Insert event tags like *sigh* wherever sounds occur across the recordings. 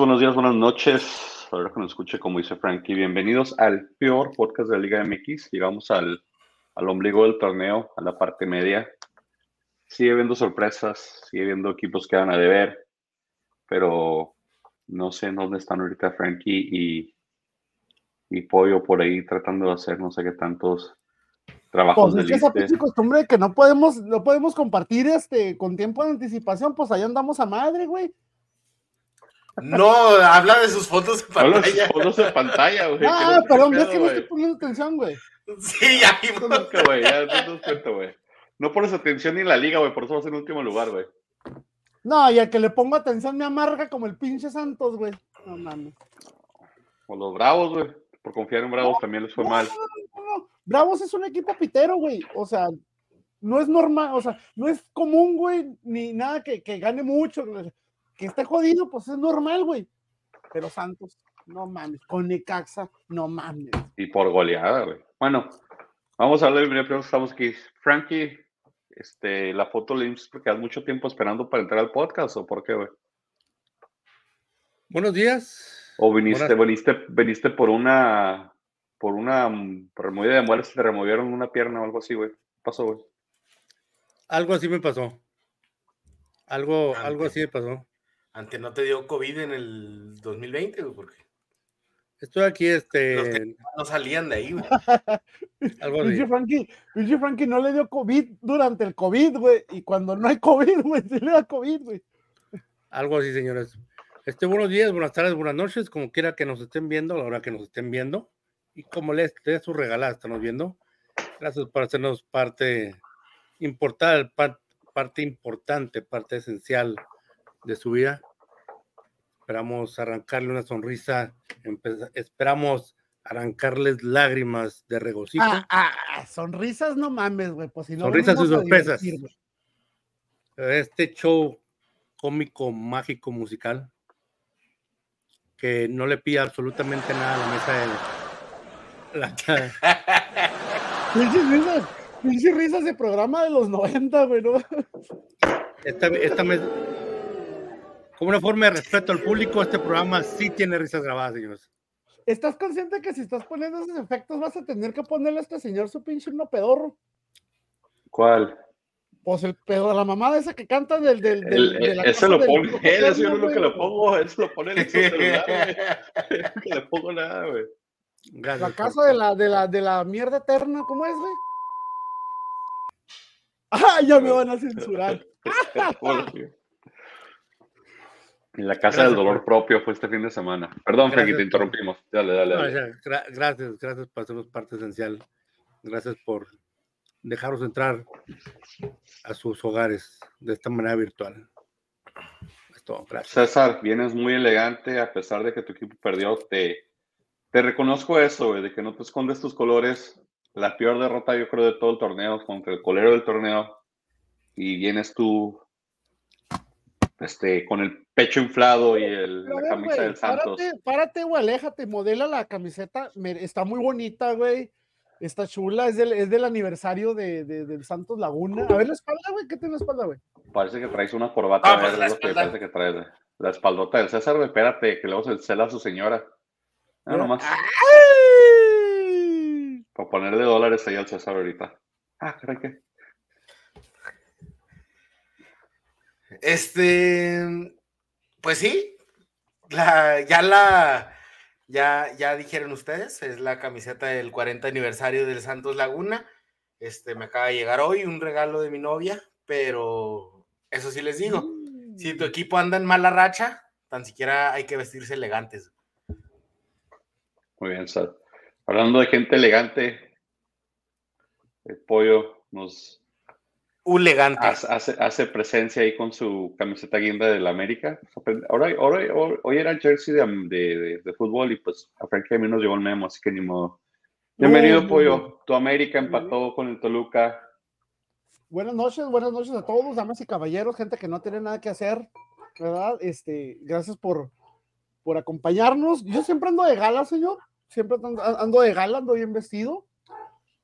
Buenos días, buenas noches. A ver que nos escuche, como dice Frankie. Bienvenidos al peor podcast de la Liga MX. Llegamos al, al ombligo del torneo, a la parte media. Sigue habiendo sorpresas, sigue habiendo equipos que van a deber, pero no sé dónde están ahorita Frankie y, y Pollo por ahí tratando de hacer no sé qué tantos trabajos pues de es que esa costumbre que no podemos, no podemos compartir este con tiempo de anticipación, pues ahí andamos a madre, güey. No, habla de sus fotos en pantalla. Habla de sus fotos en pantalla, güey. Ah, no perdón, es que no estoy poniendo atención, güey. Sí, ya vimos. Nunca, güey, ya no cuento, güey. No pones atención ni en la liga, güey, por eso vas en último lugar, güey. No, y al que le pongo atención me amarga como el pinche Santos, güey. No mames. O los Bravos, güey. Por confiar en Bravos también les fue mal. No, Bravos es un equipo pitero, güey. O sea, no es normal, o sea, no es común, güey, ni nada que, que gane mucho que esté jodido, pues es normal, güey. Pero Santos, no mames. Con Necaxa, no mames. Y por goleada, güey. Bueno, vamos a hablar primero, estamos aquí. Frankie, este, la foto le porque has mucho tiempo esperando para entrar al podcast, ¿o por qué, güey? Buenos días. ¿O viniste, viniste, viniste por una, por una removida de muelas, te removieron una pierna o algo así, güey? ¿Qué pasó, güey? Algo así me pasó. Algo, algo así me pasó. Ante no te dio COVID en el 2020, güey, porque estoy aquí, este. no salían de ahí, güey. *laughs* Algo Pinche Frankie, Pinche Frankie no le dio COVID durante el COVID, güey. Y cuando no hay COVID, *laughs* güey, se le da COVID, güey. Algo así, señores. Este, buenos días, buenas tardes, buenas noches, como quiera que nos estén viendo, a la hora que nos estén viendo. Y como les dé su regalada, estamos viendo. Gracias por hacernos parte importante, parte importante, parte esencial de su vida. Esperamos arrancarle una sonrisa, esperamos arrancarles lágrimas de regocijo. Ah, ah, sonrisas no mames, güey, pues si no Sonrisas y sorpresas. Este show cómico, mágico, musical, que no le pide absolutamente nada a la mesa de la... *laughs* Pinche risas de programa de los 90, güey, ¿no? Esta, esta, como una forma de respeto al público, este programa sí tiene risas grabadas, señores. ¿Estás consciente que si estás poniendo esos efectos vas a tener que ponerle a este señor su pinche no pedorro? ¿Cuál? Pues el pedo, la mamada esa que canta del. del, del de la ese lo pone él, ese yo no lo que lo pongo, él se lo pone en su *laughs* celular, güey. *laughs* No le pongo nada, güey. La casa de la, de, la, de la mierda eterna, ¿cómo es, güey? *laughs* ¡Ah! Ya me van a censurar. En la casa del dolor propio fue este fin de semana. Perdón, Frankie, te interrumpimos. Dale, dale. dale. gracias, gracias por hacernos parte esencial. Gracias por dejaros entrar a sus hogares de esta manera virtual. gracias. César, vienes muy elegante a pesar de que tu equipo perdió. Te, te reconozco eso, de que no te escondes tus colores. La peor derrota, yo creo, de todo el torneo contra el colero del torneo. Y vienes tú este, con el pecho inflado y el, la camisa del Santos. Párate, párate, güey, aléjate, modela la camiseta, está muy bonita, güey. Está chula, es del, es del aniversario de, de, del Santos Laguna. A ver la espalda, güey, ¿qué tiene la espalda, güey? Parece que traes una corbata, ah, pues la, que parece que traes, la espaldota del César, güey, espérate, que luego se cela a su señora. No, nomás. Para ponerle dólares ahí al César ahorita. Ah, caray, ¿qué? Este, pues sí, ya la, ya, ya dijeron ustedes, es la camiseta del 40 aniversario del Santos Laguna. Este, me acaba de llegar hoy un regalo de mi novia, pero eso sí les digo, si tu mm. equipo anda en mala racha, tan siquiera hay que vestirse elegantes. Muy bien, Sal. Hablando de gente elegante, el pollo nos elegante. Hace, hace, presencia ahí con su camiseta guinda del América. Ahora, ahora, hoy era el jersey de, de, fútbol y pues a Frankie a mí nos llegó el memo, así que ni modo. Bienvenido, Pollo. Tu América empató con el Toluca. Buenas noches, buenas noches a todos, damas y caballeros, gente que no tiene nada que hacer, ¿verdad? Este, gracias por, por acompañarnos. Yo siempre ando de gala, señor. Siempre ando de gala, ando bien vestido.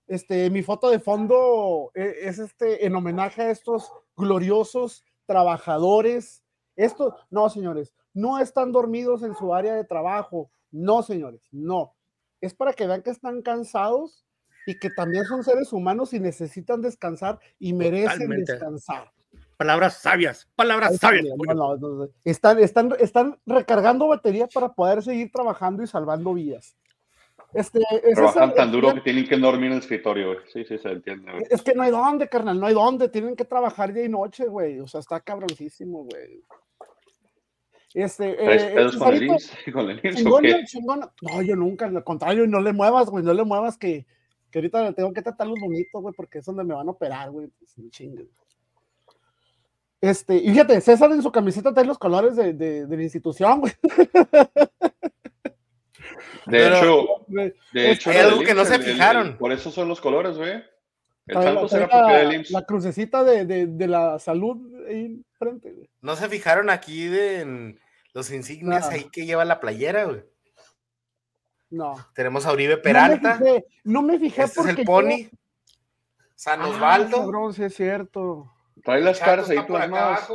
Este, mi foto de fondo e, es este en homenaje a estos gloriosos trabajadores. Esto, no, señores, no están dormidos en su área de trabajo. No, señores, no. Es para que vean que están cansados y que también son seres humanos y necesitan descansar y merecen Totalmente. descansar. Palabras sabias, palabras sabias. No, no, no, no. Están, están, están recargando batería para poder seguir trabajando y salvando vidas. Este, es Trabajan tan duro que tienen que dormir en el escritorio, güey. Sí, sí, se entiende, güey. Es que no hay dónde, carnal, no hay dónde. Tienen que trabajar día y noche, güey. O sea, está cabroncísimo, güey. Este, ¿Traes eh, pedos con el Cesarito, IMSS? *laughs* ¿Con el IMSS o chingón. No, yo nunca, al contrario, no le muevas, güey, no le muevas que, que ahorita le tengo que tratar los bonitos, güey, porque es donde me van a operar, güey. Pues, no chingues. Este, y fíjate, César en su camiseta trae los colores de, de, de la institución, güey. *laughs* De Pero- hecho, de es- hecho, hay algo que no se el- el- fijaron. por eso son los colores, güey. El Santos era propiedad del la, IMSS. la crucecita de, de, de la salud ahí enfrente, güey. ¿No se fijaron aquí de en los insignias Nada. ahí que lleva la playera, güey? No. Tenemos a Uribe No me Peralta. fijé, no me fijé este es porque el yo- Pony. San Ah, Osvaldo. cabrón, sí es cierto. Trae las caras ahí está por acá plasmadas.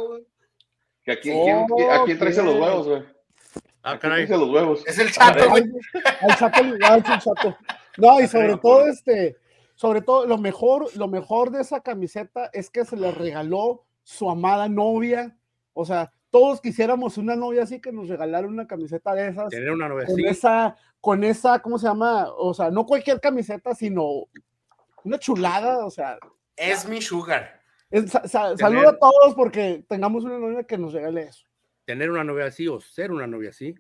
Que aquí, ¿quién, quién- ¿A quién traes a los Ok. huevos, güey? Ah, ¿A quién caray. los huevos? Es el chato, güey. Al chato, al chato. No, y sobre todo, por- este, sobre todo, lo mejor, lo mejor de esa camiseta es que se le regaló su amada novia. O sea, todos quisiéramos una novia así que nos regalara una camiseta de esas. Tener una novia Con así. esa, con esa, ¿cómo se llama? O sea, no cualquier camiseta, sino una chulada. O sea, Es mi sugar. es- sa- sa- Tener- saludo a todos porque tengamos una novia que nos regale eso. Tener una novia así o ser una novia así.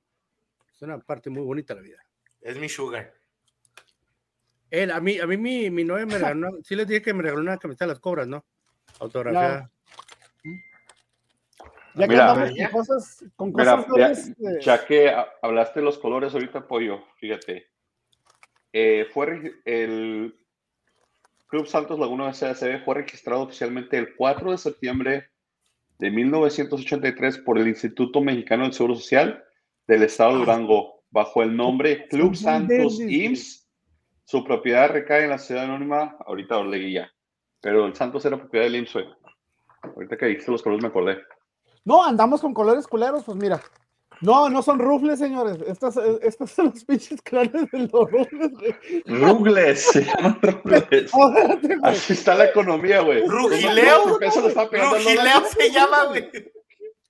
Es una parte muy bonita de la vida. Es mi sugar. Él, a mí, a mí mi, mi novia me regaló una, *laughs* sí les dije que me regaló una camiseta de las cobras, ¿no? Autografiada. Ya que Mira, andamos con cosas, con Mira, cosas ya, eh, ya que ha- hablaste de los colores ahorita, Pollo, fíjate. Eh, fue el Club Santos Laguna SACB fue registrado oficialmente el 4 de septiembre de 1983 por el Instituto Mexicano del Seguro Social del Estado de Durango, bajo el nombre Club Santos. IMSS. Su propiedad recae en la ciudad anónima, ahorita Orleguilla, pero el Santos era propiedad del IMSS. Ahorita que dijiste los colores me acordé. No, andamos con colores culeros, pues mira. No, no son rufles, señores. Estas, eh, estos son los pinches colores de los rufles, güey. Rugles, se llaman *laughs* güey. Así está la economía, güey. Rugileo. El peso le está pegando Rugileo se llama, güey.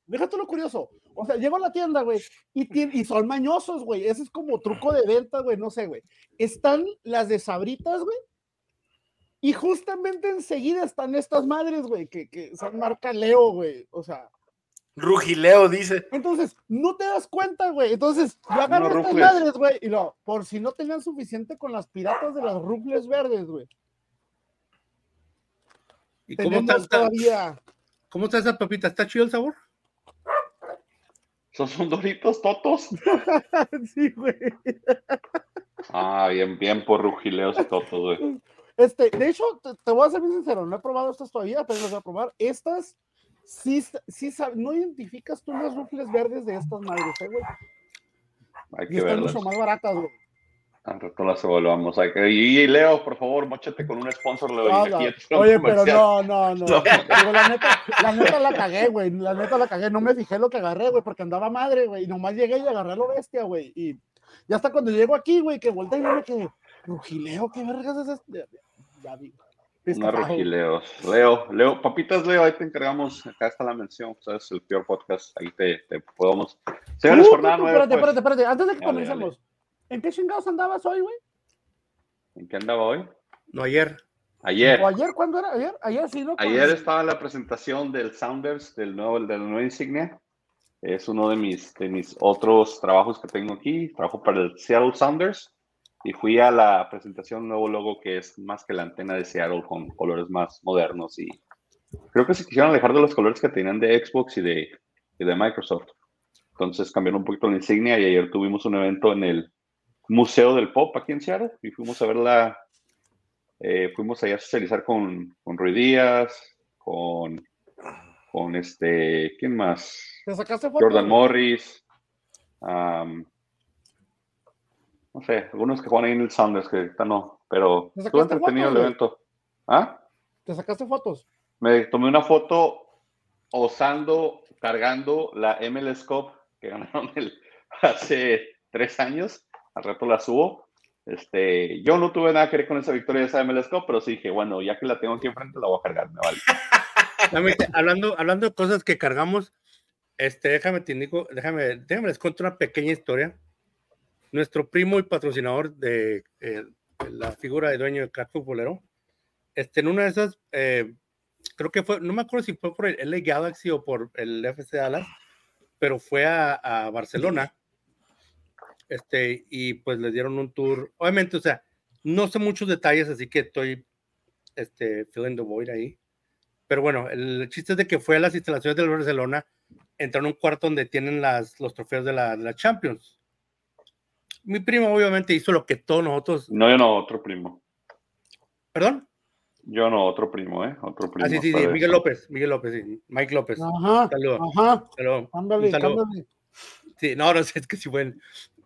Déjate lo curioso. O sea, llego a la tienda, güey, y son mañosos, güey. Ese es como truco de venta, güey, no sé, güey. Están las de sabritas, güey. Y justamente enseguida están estas madres, güey, que, que son marca Leo, güey. O sea, Rugileo dice. entonces, no te das cuenta, güey. Entonces, yo agarro Unos estas madres, güey, y lo, por si no tenían suficiente con las piratas de las rufles verdes, güey. ¿Y cómo está, Tenemos está- todavía. cómo está esa papita? ¿Está chido el sabor? ¿Esos son doritos totos? *laughs* sí, güey. Ah, bien, bien por rugileos y totos, güey. Este, de hecho, te, te voy a ser bien sincero, no he probado estas todavía, pero las voy a probar. Estas, sí, sí, no identificas tú las rufles verdes de estas madres, ¿eh, güey. Hay Y que están verlas. mucho más baratas, güey. Rato las evaluamos. Hay que- Y Leo, por favor, mochate con un sponsor, Leo. y Ah, aquí no. un Oye, pero no, no, no. *laughs* No. La, neta, la neta la cagué, güey. La neta la cagué. No me fijé lo que agarré, güey, porque andaba madre, güey. Y nomás llegué y agarré a lo bestia, güey. Y ya hasta cuando llego aquí, güey, que volteé y me que rugileo, ¿qué vergas es esto? Ya, vi. Unos Destapado. rugileos. Leo, Leo, papitas, Leo, ahí te encargamos. Acá está la mención. Sabes, el peor podcast. Ahí te, te podemos. Señores, Uh, jornada tú, nueve. espérate, pues. espérate, espérate. Antes de que Dale, comencemos, ¿en qué chingados andabas hoy, güey? ¿En qué andaba hoy? No, ayer. Ayer. ¿O ayer? ¿Cuándo era? ¿Ayer? Ayer sí, ¿no? Ayer estaba la presentación del Sounders, del nuevo, de la nueva insignia. Es uno de mis, de mis otros trabajos que tengo aquí. Trabajo para el Seattle Sounders y fui a la presentación nuevo logo que es más que la antena de Seattle con colores más modernos y creo que se quisieron alejar de los colores que tenían de Xbox y de, y de Microsoft. Entonces cambiaron un poquito la insignia y ayer tuvimos un evento en el Museo del Pop aquí en Seattle y fuimos a ver la, eh, fuimos allá a socializar con, con Rui Díaz, con, con este, ¿quién más? ¿Te sacaste foto? Jordan? Morris, am, no sé, algunos que juegan ahí en el Sounders que ahorita no, pero ¿Le estuvo entretenido el fotos, evento. ¿Ah? ¿Te sacaste fotos? Me tomé una foto osando, cargando la MLS Cup que ganaron el, *laughs* hace tres años. Al rato la subo. Este, yo no tuve nada que ver con esa victoria de esa MLS Cup, pero sí dije, bueno, ya que la tengo aquí enfrente, la voy a cargar, me vale. *laughs* hablando, hablando de cosas que cargamos, este, déjame te indico, déjame, déjame les cuento una pequeña historia. Nuestro primo y patrocinador de eh, la figura de dueño de Cat Futbolero, este, en una de esas, eh, creo que fue, no me acuerdo si fue por el LA Galaxy o por el FC Dallas, pero fue a, a Barcelona, este, y pues le dieron un tour. Obviamente, o sea, no sé muchos detalles, así que estoy, este, feeling the void ahí. Pero bueno, el chiste es de que fue a las instalaciones del Barcelona, entró en un cuarto donde tienen las, los trofeos de la, de la Champions. Mi primo obviamente hizo lo que todos nosotros. No, yo no, otro primo. ¿Perdón? Yo no, otro primo, ¿eh? Otro primo. Ah, sí, sí, sí. Miguel López, Miguel López, sí. Mike López. Ajá. Saludos. Ajá. Saludos. Ándale, saludo. ándale. Sí, no, no sé, es que sí, bueno.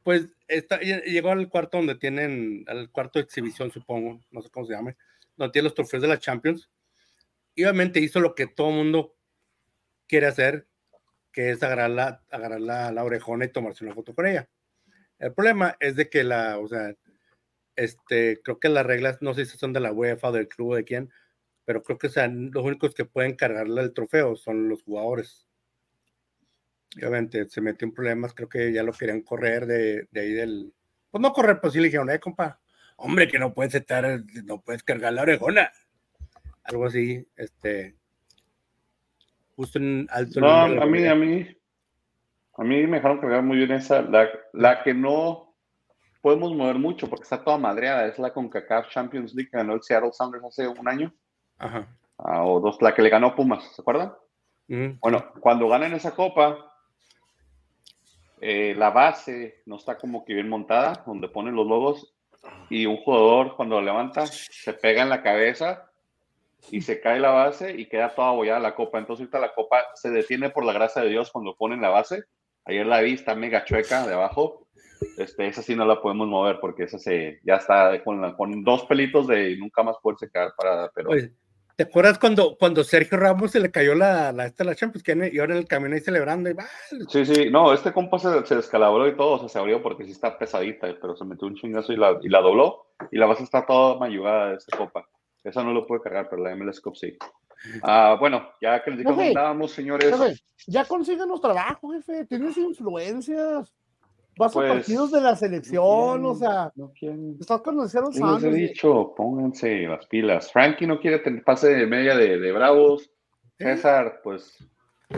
Pues está, llegó al cuarto donde tienen, al cuarto de exhibición, supongo, no sé cómo se llame, donde tiene los trofeos de la Champions. Y obviamente hizo lo que todo mundo quiere hacer, que es agarrar la, agarrar la, la orejona y tomarse una foto con ella. El problema es de que la, o sea, este, creo que las reglas, no sé si son de la UEFA o del club o de quién, pero creo que o sea, los únicos que pueden cargarle el trofeo son los jugadores. Obviamente se metió en problemas, creo que ya lo querían correr de, de ahí del. Pues no correr, pues sí le dijeron, eh, compa, hombre, que no puedes estar, no puedes cargar la orejona. Algo así, este. Justo en alto. No, a mí, a mí, a mí me dejaron cargar muy bien esa, la, la que no podemos mover mucho porque está toda madreada, es la CONCACAF Champions League que ganó el Seattle Sounders hace un año, Ajá. ah, o dos, la que le ganó Pumas, ¿se acuerdan? Ujú. Bueno, cuando ganan esa copa, eh, la base no está como que bien montada, donde ponen los logos, y un jugador cuando lo levanta se pega en la cabeza y se cae la base y queda toda abollada la copa. Entonces ahorita la copa se detiene por la gracia de Dios cuando ponen la base. Ayer la vi, está mega chueca de abajo. Este, esa sí no la podemos mover porque esa se, ya está con, la- con dos pelitos de nunca más poderse quedar parada. Pero Oye, ¿Te acuerdas cuando, cuando Sergio Ramos se le cayó la, la, esta, la Champions? Que y ahora en el camión ahí celebrando y va. Sí, sí, no, este compa se, se descalabró y todo, o sea, se abrió porque sí está pesadita, pero se metió un chingazo y la, y la dobló, y la base está toda mayugada de esa copa. Esa no lo puede cargar, pero la MLS Cup sí. Ah, bueno, ya que les comentábamos, señores, Jefe, ya consíguenos trabajo, jefe. Tienes influencias. Vas Pues, a partidos de la selección, no o sea, no quieren- estás conociendo Yo les he dicho, pónganse las pilas. Frankie no quiere tener pase de media de, de Bravos. César, pues,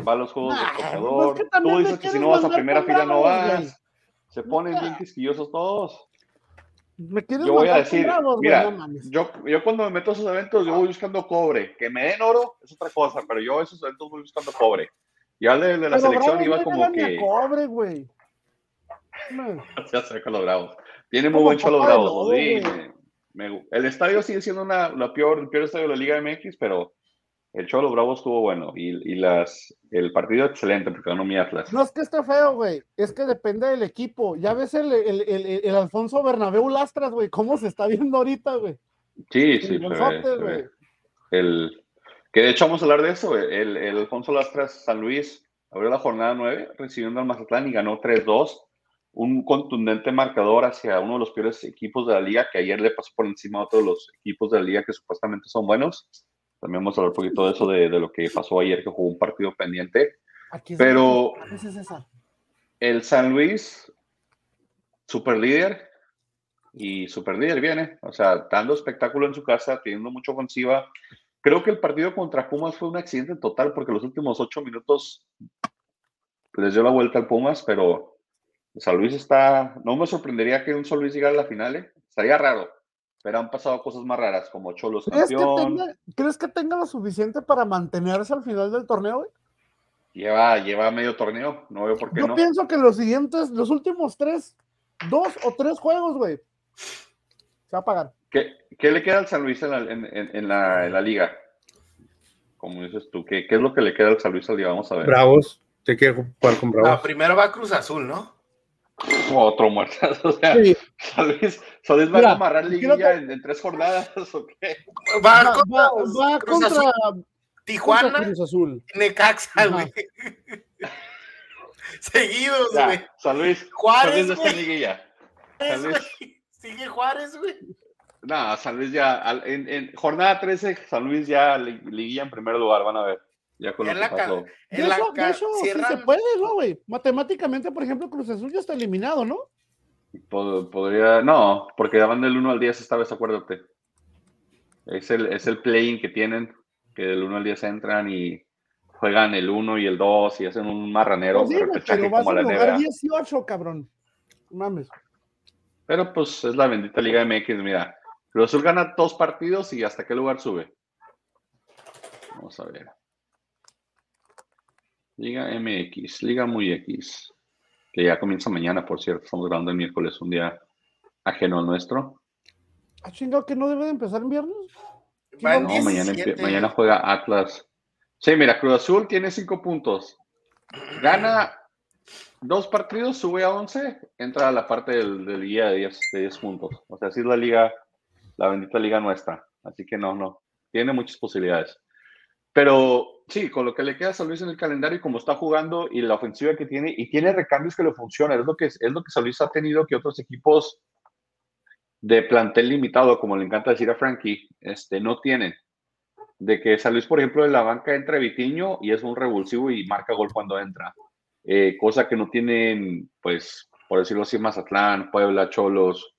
va a los juegos Nah, de pues que también Tú dices que si no vas a primera con fila no vas. Se ponen bien quisquillosos todos. ¿Me Yo voy a decir, mira, No mames. yo, yo cuando me meto a esos eventos, yo voy buscando cobre. Que me den oro es otra cosa, pero yo a esos eventos voy buscando cobre. Ya de, de la Pero selección Bravos iba no como que... cobre, güey. *laughs* Ya sé los bravos. Tiene muy buen güey. me- me- el estadio sigue siendo una, la peor, el peor estadio de la Liga MX, pero el show de los bravos estuvo bueno. Y, y las, el partido excelente, porque ganó mi Atlas. No es que esté feo, güey. Es que depende del equipo. Ya ves el, el, el, el- el Alfonso Bernabéu Lastras, güey. ¿Cómo se está viendo ahorita, güey? Sí, sí, se ve, Chingonzote, se güey. ve. El, que de hecho vamos a hablar de eso. El, el Alfonso Lastras San Luis abrió la jornada 9 recibiendo al Mazatlán y ganó 3-2. Un contundente marcador hacia uno de los peores equipos de la liga que ayer le pasó por encima a otros de los equipos de la liga que supuestamente son buenos. También vamos a hablar un poquito de eso, de, de lo que pasó ayer, que jugó un partido pendiente. Aquí es Pero es César. el San Luis, super líder y super líder viene, o sea, dando espectáculo en su casa, teniendo mucha ofensiva. Creo que el partido contra Pumas fue un accidente total porque los últimos ocho minutos les dio la vuelta al Pumas, pero San Luis está, no me sorprendería que un San Luis llegara a la final, ¿eh? estaría raro, pero han pasado cosas más raras como Cholos ¿Crees que, tenga, ¿Crees que tenga lo suficiente para mantenerse al final del torneo, güey? lleva, lleva medio torneo, no veo por qué Yo no. pienso que los siguientes, los últimos tres, dos o tres juegos, güey, se va a pagar. ¿Qué, qué le queda al San Luis en la, en, en- en la, en la liga? Como dices tú, ¿qué, ¿qué es lo que le queda al San Luis al día? Vamos a ver. Bravos. Te quiero jugar con Bravos. primero va Cruz Azul, ¿no? Otro muertazo. O sea, Sí, San Luis, San Luis va Mira, a amarrar liguilla que- en, en tres jornadas *laughs* o qué? Va, va, contra, va- va Cruz contra, Azul, contra Tijuana, Cruz Azul. Necaxa, güey. *laughs* Seguidos, Ya, güey. San Luis. Juárez, San Luis ya está en liguilla. San Luis. Sigue Juárez, güey. No, San Luis ya, en, en jornada 13, San Luis ya li- liguilla en primer lugar, van a ver. Ya con lo En que la pasó. De En la de hecho, sí se puede, ¿no, güey? Matemáticamente, por ejemplo, Cruz Azul ya está eliminado, ¿no? Pod- Podría, no, porque van del 1 al 10 esta vez, acuérdate. Es el, es el play-in que tienen, que del 1 al 10 entran y juegan el 1 y el 2 y hacen un marranero Pues sí, pero vas como a la jugar NBA. 18, cabrón. Mames. Pero pues es la bendita Liga MX, mira. Cruz Azul gana dos partidos y hasta qué lugar sube. Vamos a ver. Liga MX, Liga Muy X, que ya comienza mañana, por cierto. Estamos grabando el miércoles, un día ajeno al nuestro. ¿Ah, chingado que no debe de empezar en viernes? No, mañana, empie- 17. mañana juega Atlas. Sí, mira, Cruz Azul tiene cinco puntos. Gana dos partidos, sube a 11, entra a la parte del, del guía de 10, de 10 puntos. O sea, así es la liga, la bendita liga nuestra. Así que no, no. Tiene muchas posibilidades. Pero sí, con lo que le queda a San Luis en el calendario y como está jugando y la ofensiva que tiene, y tiene recambios que le funcionan, es lo que, es lo que San Luis ha tenido que otros equipos de plantel limitado, como le encanta decir a Frankie, este, no tienen. De que San Luis, por ejemplo, de la banca entra Vitiño y es un revulsivo y marca gol cuando entra. Eh, cosa que no tienen, pues, por decirlo así, Mazatlán, Puebla, Cholos,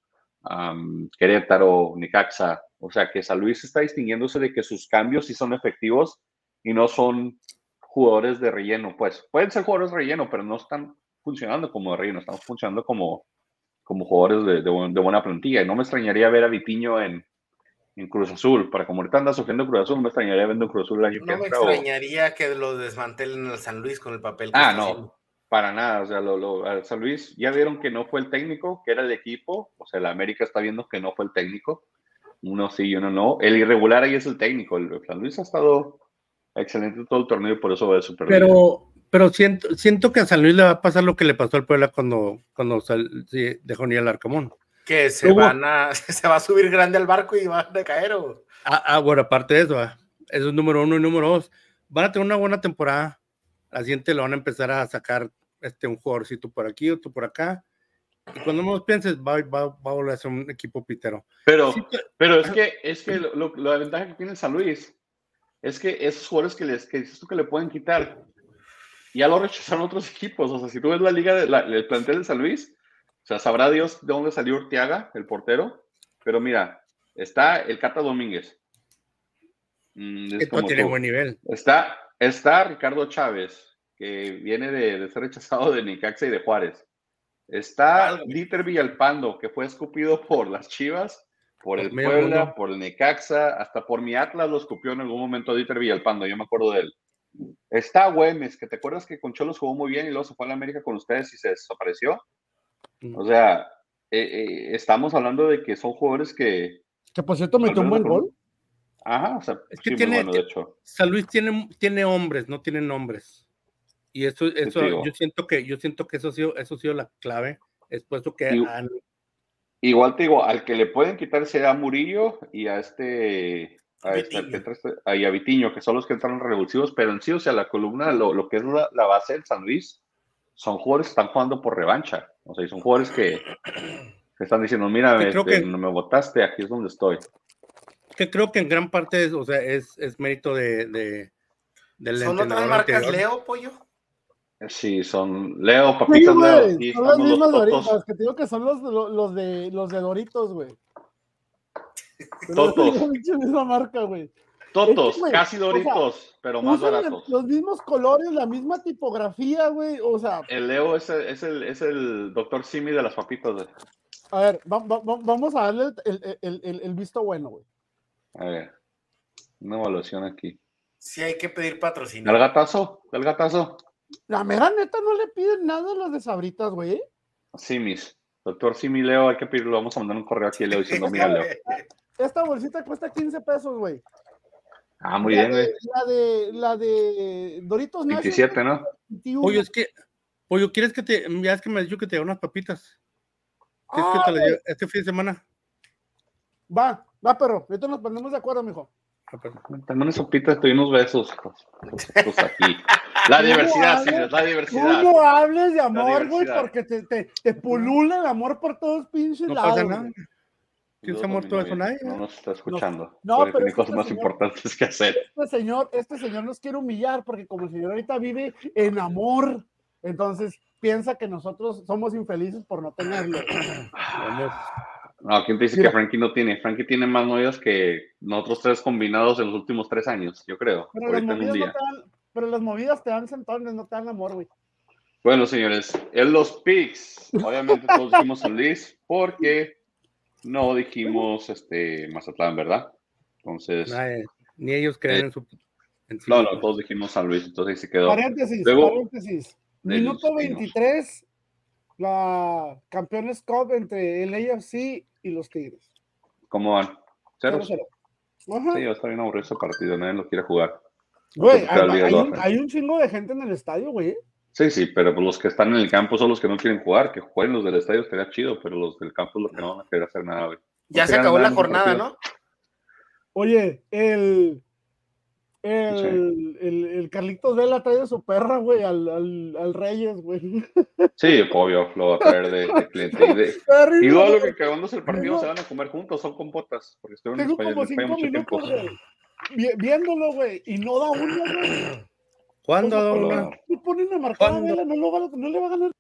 Querétaro, Necaxa. O sea, que San Luis está distinguiéndose de que sus cambios sí son efectivos y no son jugadores de relleno. Pues pueden ser jugadores de relleno, pero no están funcionando como de relleno, están funcionando como, como jugadores de, de de buena plantilla. Y no me extrañaría ver a Vitiño en, en Cruz Azul. Para como ahorita anda sufriendo Cruz Azul, no me extrañaría ver en Cruz Azul el año que No me entra. o- extrañaría que lo desmantelen al San Luis con el papel. que Ah, no, haciendo. para nada. O sea, lo, lo- a San Luis ya vieron que no fue el técnico, que era el equipo. O sea, la América está viendo que no fue el técnico. Uno sí y uno no. El irregular ahí es el técnico. El San Luis ha estado excelente todo el torneo y por eso va a super Pero, pero siento, siento que a San Luis le va a pasar lo que le pasó al Puebla cuando, cuando sal- sí, dejó ni al Arcamón. Que se van a, *laughs* se va a subir grande al barco y van a caer. ¿o? Ah, ah, bueno, aparte de eso, ah, eso es número uno y número dos. Van a tener una buena temporada. La siguiente lo van a empezar a sacar este, un jugadorcito por aquí, otro por acá. Y cuando menos pienses, va, va, va a volver a ser un equipo pitero. Pero, Sí, pero- pero es que, es que lo, lo- la ventaja que tiene San Luis es que esos jugadores que les que dices tú que le pueden quitar, ya lo rechazaron otros *laughs* equipos. O sea, si tú ves la liga, de, la- el plantel de San Luis, o sea, sabrá Dios de dónde salió Urteaga, el portero. Pero mira, está el Cata Domínguez. Mm, es Esto como tiene tú. buen nivel. Está, está Ricardo Chávez, que viene de, de ser rechazado de Nicaxa y de Juárez. Está. Dieter Villalpando, que fue escupido *laughs* por las Chivas, por el medio Puebla, mundo. por el Necaxa, hasta por mi Atlas lo escupió en algún momento Dieter Villalpando, yo me acuerdo de él. Está Güemes, que te acuerdas que con Cholos jugó muy bien y luego se fue a la América con ustedes y se desapareció. O sea, eh, eh, estamos hablando de que son jugadores que, Que por cierto metió un buen gol. ajá, o sea, Es que sí, muy tiene- bueno, de hecho. San Luis tiene, tiene hombres, no tiene nombres. Y eso, eso yo siento que, yo siento que eso ha sido, eso ha sido la clave. Es puesto que Y- han- Igual te digo, al que le pueden quitar será a Murillo y a este, a, este, Vitiño. entra este- a- y a Vitiño, que son los que entraron revulsivos, pero en sí, o sea, la columna, lo, lo que es la, la base del San Luis, son jugadores que están jugando por revancha. O sea, y son jugadores que, que están diciendo, mira, creo este, que- no me votaste, aquí es donde estoy. que creo que en gran parte es, o sea, es, es mérito de, de del ¿Son otras marcas anterior. Leo, pollo? Sí, son Leo, Sí, papitas Leo, güey, aquí son las mismas los Doritos, que te digo que son los, los, los de, los de Doritos, güey. *laughs* Totos. Misma marca, güey. Totos, Es que, güey, casi o sea, doritos, pero más baratos. los mismos colores, la misma tipografía, güey. O sea, El Leo es el, es el, es el doctor Simi de las papitas. güey. a ver, va- va- va- vamos a darle el, el- el- el- el visto bueno, güey. A ver, una evaluación aquí. Sí, hay que pedir patrocinio. ¿El gatazo? ¿El gatazo? La mera neta no le piden nada a los de Sabritas, güey. ¿eh? Simis. Doctor Simi Leo, hay que pedirlo. Vamos a mandar un correo aquí a Leo diciendo, mira, Leo. *laughs* Esta bolsita cuesta 15 pesos, güey. Ah, muy La bien, güey. La de, la de Doritos Nacho, 27, ¿no? 21. Pollo, es que, Pollo, ¿quieres que te, ya es que me has dicho que te dé unas papitas? ¿Quieres Ah, que te las lleve este fin de semana? Va, va, perro. Ahorita nos ponemos de acuerdo, mijo. Dame una sopita, estoy unos besos. Pues, pues aquí. La *laughs* diversidad, señores, la diversidad. Tú no hables de amor, güey, porque te, te, te, pulula el amor por todos pinches no lados. Pasa nada. ¿Quién se ha muerto eso nadie? No nos está escuchando. No, no pero tiene cosas este más señor, importantes que hacer. Este señor, este señor nos quiere humillar porque como el señor ahorita vive en amor, entonces piensa que nosotros somos infelices por no tenerlo. No, ¿quién te dice Mira. que Frankie no tiene? Frankie tiene más novias que nosotros tres combinados en los últimos tres años, yo creo. Pero las, movidas no dan, pero las movidas te dan sentones, no te dan amor, güey. Bueno, señores, en los picks, obviamente todos dijimos San Luis porque no dijimos este Mazatlán, ¿verdad? Entonces, Nadie, ni ellos creen Eh, en su. en no, no, todos dijimos San Luis, entonces ahí se quedó. Paréntesis, Luego- paréntesis. Minuto los 23, la Campeones Cup entre el AFC y los Tigres. ¿Cómo van? ¿Ceros? 0-0. Ajá. Sí, va a estar bien aburrido ese partido, nadie lo quiere jugar. Güey, hay, un, hace. hay un chingo de gente en el estadio, güey. Sí, sí, pero los que están en el campo son los que no quieren jugar, que jueguen los del estadio estaría chido, pero los del campo es lo que no van a querer hacer nada, güey. Ya se acabó la jornada, partido. ¿no? Oye, el. El, el, el Carlitos Vela trae de su perra, güey, al, al, al Reyes, güey. Sí, obvio, lo va a traer de, de cliente. Y, de- *laughs* Terrible, y luego lo que acabándose el partido se van a comer juntos, son compotas, porque estuvieron en Tengo España, en como España cinco mucho tiempo. minutos, güey. Viéndolo, güey, y no da uno, güey. ¿Cuándo ha dado Solo- una? No ponen a marcar a no, lo va a- no le va a ganar.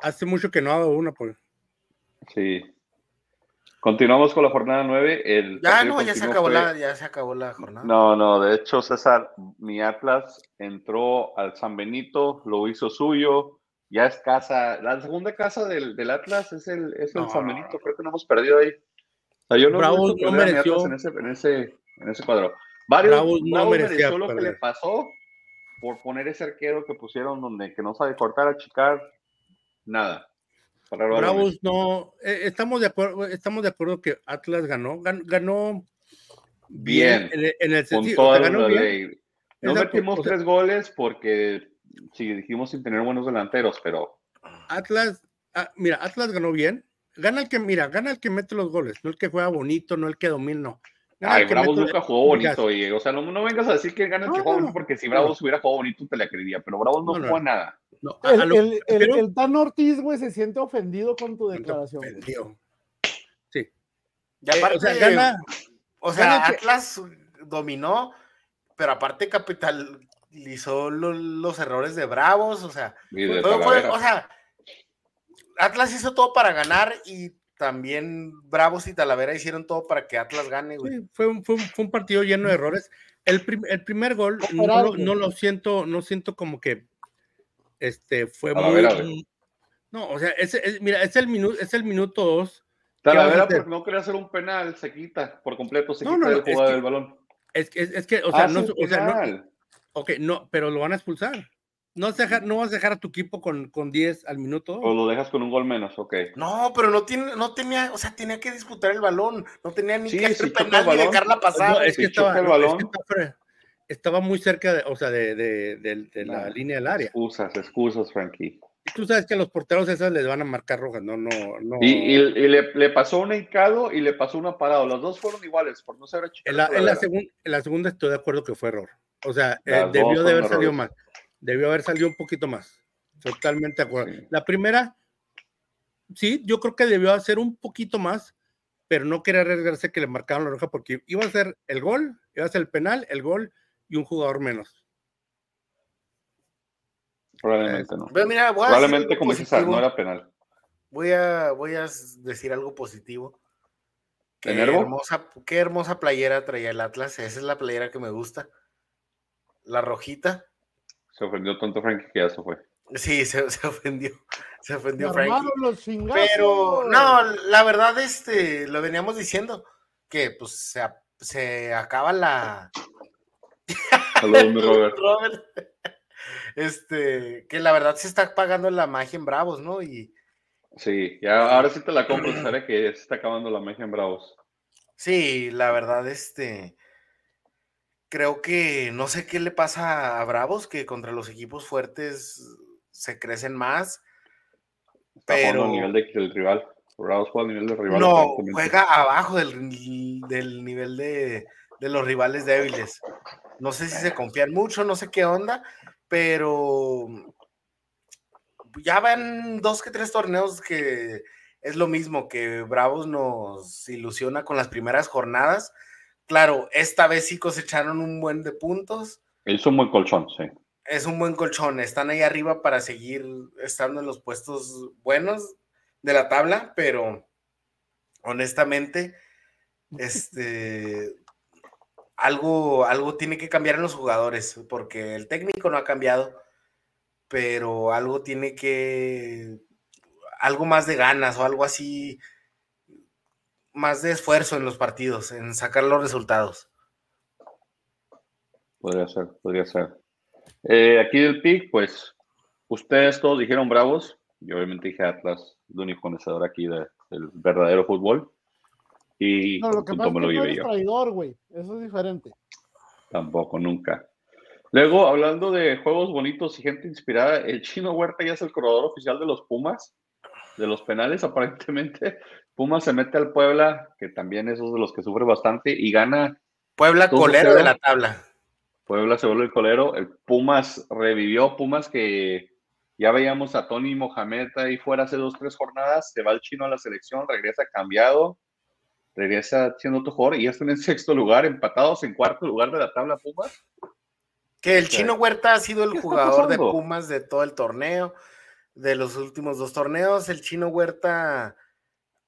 Hace mucho que no ha dado una, pues. Sí. Continuamos con la jornada 9. El Ya no, ya se acabó fue- la, ya se acabó la jornada. No, no, de hecho, César, mi Atlas entró al San Benito, lo hizo suyo, ya es casa, la segunda casa del, del Atlas es el, es el No. San Benito, creo que no hemos perdido ahí. O sea, yo no visto no mereció. Atlas en ese, en ese, en ese cuadro. Varios, Bravos no mereció lo que le pasó por poner ese arquero que pusieron donde que no sabe cortar, achicar, nada. Para. Bravos no. eh, estamos de acuerdo, estamos de acuerdo que Atlas ganó. gan- Ganó bien, Bien, en, el- en el con sentido. o sea, toda ganó bien. ley. No Exacto, metimos o sea- tres goles porque sí dijimos sin tener buenos delanteros, pero Atlas, ah, mira, Atlas ganó bien. Gana el que, mira, gana el que mete los goles, no el que juega bonito, no el que domina, no. Ay, que Bravos nunca jugó bonito, o sea, no, no vengas a decir que gana el que juega bonito, porque si. Bravos hubiera jugado bonito te la creería, pero Bravos no, jugó nada. No, El, lo- el, el, pero- el Tan Ortiz, güey, se siente ofendido con tu declaración. Ofendido. Y Eh, o sea, gana, o sea, gana que- Atlas dominó, pero aparte capitalizó lo- los errores de Bravos, o sea, fue- o sea, Atlas hizo todo para ganar y también Bravos y Talavera hicieron todo para que Atlas gane, güey. Sí, fue, un, fue, un, fue un partido lleno de errores. El, prim- el primer gol no lo siento, no siento como que este fue muy. vera, no, o sea, ese, es- mira, es el minuto, es el minuto dos. Talavera, porque no quería hacer un penal, se quita por completo, se No, quita no, es jugada que- del balón. Es, que- es, es que, o sea, Hace no, o sea, no, ok, no, pero lo van a expulsar. No vas a dejar, no vas a dejar a tu equipo con, con 10 al minuto. O lo dejas con un gol menos, ok. No, pero no tiene, no tenía, o sea, tenía que disputar el balón, no tenía ni Sí, que si hacer el penal ni balón, dejarla pasar. No, es si que estaba, el no, es que balón. estaba estaba muy cerca, de, o sea, de, de- de- la línea del área. Excusas, excusas, Frankie. Y tú sabes que a los porteros esas les van a marcar rojas, no, no, no. Y, y- y le, le pasó una Icado y le pasó una parado. Los dos fueron iguales, por no ser En la, en la segun- en la segunda estoy de acuerdo que fue error. O sea, eh, debió de haber fueron salido errores. más. Debió haber salido un poquito más. Totalmente de acuerdo. Sí. La primera, sí, yo creo que debió hacer un poquito más, pero no quería arriesgarse que le marcaron la roja porque iba a ser el gol, iba a ser el penal, el gol y un jugador menos. Probablemente no. Pero mira, voy a decir Probablemente, como dices, no era penal. Voy a, voy a decir algo positivo. Qué hermosa, qué hermosa playera traía el Atlas. Esa es la playera que me gusta. La rojita. Se ofendió tanto Frankie que ya se fue. Sí, se, se ofendió. Se Me ofendió Frankie. los. Pero no, la verdad, este, lo veníamos diciendo, que pues se, se acaba la. Mi *laughs* Robert. Robert. Este, que la verdad se está pagando la magia en Bravos, ¿no? Y Sí, ya, ahora sí te la compro, sabe que ya se está acabando la magia en Bravos. sí, la verdad, este. Creo que no sé qué le pasa a Bravos, que contra los equipos fuertes se crecen más. Está Pero al nivel de- del rival. Bravos juega al nivel del rival. no, juega abajo del, del nivel de, de los rivales débiles. No sé si se confían mucho, no sé qué onda, pero ya van dos que tres torneos que es lo mismo que Bravos nos ilusiona con las primeras jornadas. Claro, esta vez sí cosecharon un buen de puntos. Es un buen colchón, sí. Es un buen colchón. Están ahí arriba para seguir estando en los puestos buenos de la tabla, pero honestamente, este, algo, algo tiene que cambiar en los jugadores, porque el técnico no ha cambiado, pero algo tiene que, algo más de ganas o algo así, más de esfuerzo en los partidos, en sacar los resultados. Podría ser, podría ser. Eh, aquí del PIC, pues, ustedes todos dijeron bravos, yo obviamente dije Atlas, el único conocedor aquí del verdadero fútbol. Y no, lo que pasa es que no traidor, güey. Eso es diferente. Tampoco, nunca. Luego, hablando de juegos bonitos y gente inspirada, el chino Huerta ya es el corredor oficial de los Pumas, de los penales, *laughs* aparentemente. Pumas se mete al Puebla, que también es uno de los que sufre bastante, y gana. Puebla colero de la tabla. Puebla se vuelve el colero. El Pumas revivió, Pumas que ya veíamos a Tony Mohamed ahí fuera hace dos, tres jornadas, se va el chino a la selección, regresa cambiado, regresa siendo otro jugador y ya están en *laughs* sexto lugar, empatados en cuarto lugar de la tabla Pumas. Que el chino Huerta ha sido el jugador de Pumas de todo el torneo, de los últimos dos torneos. El chino Huerta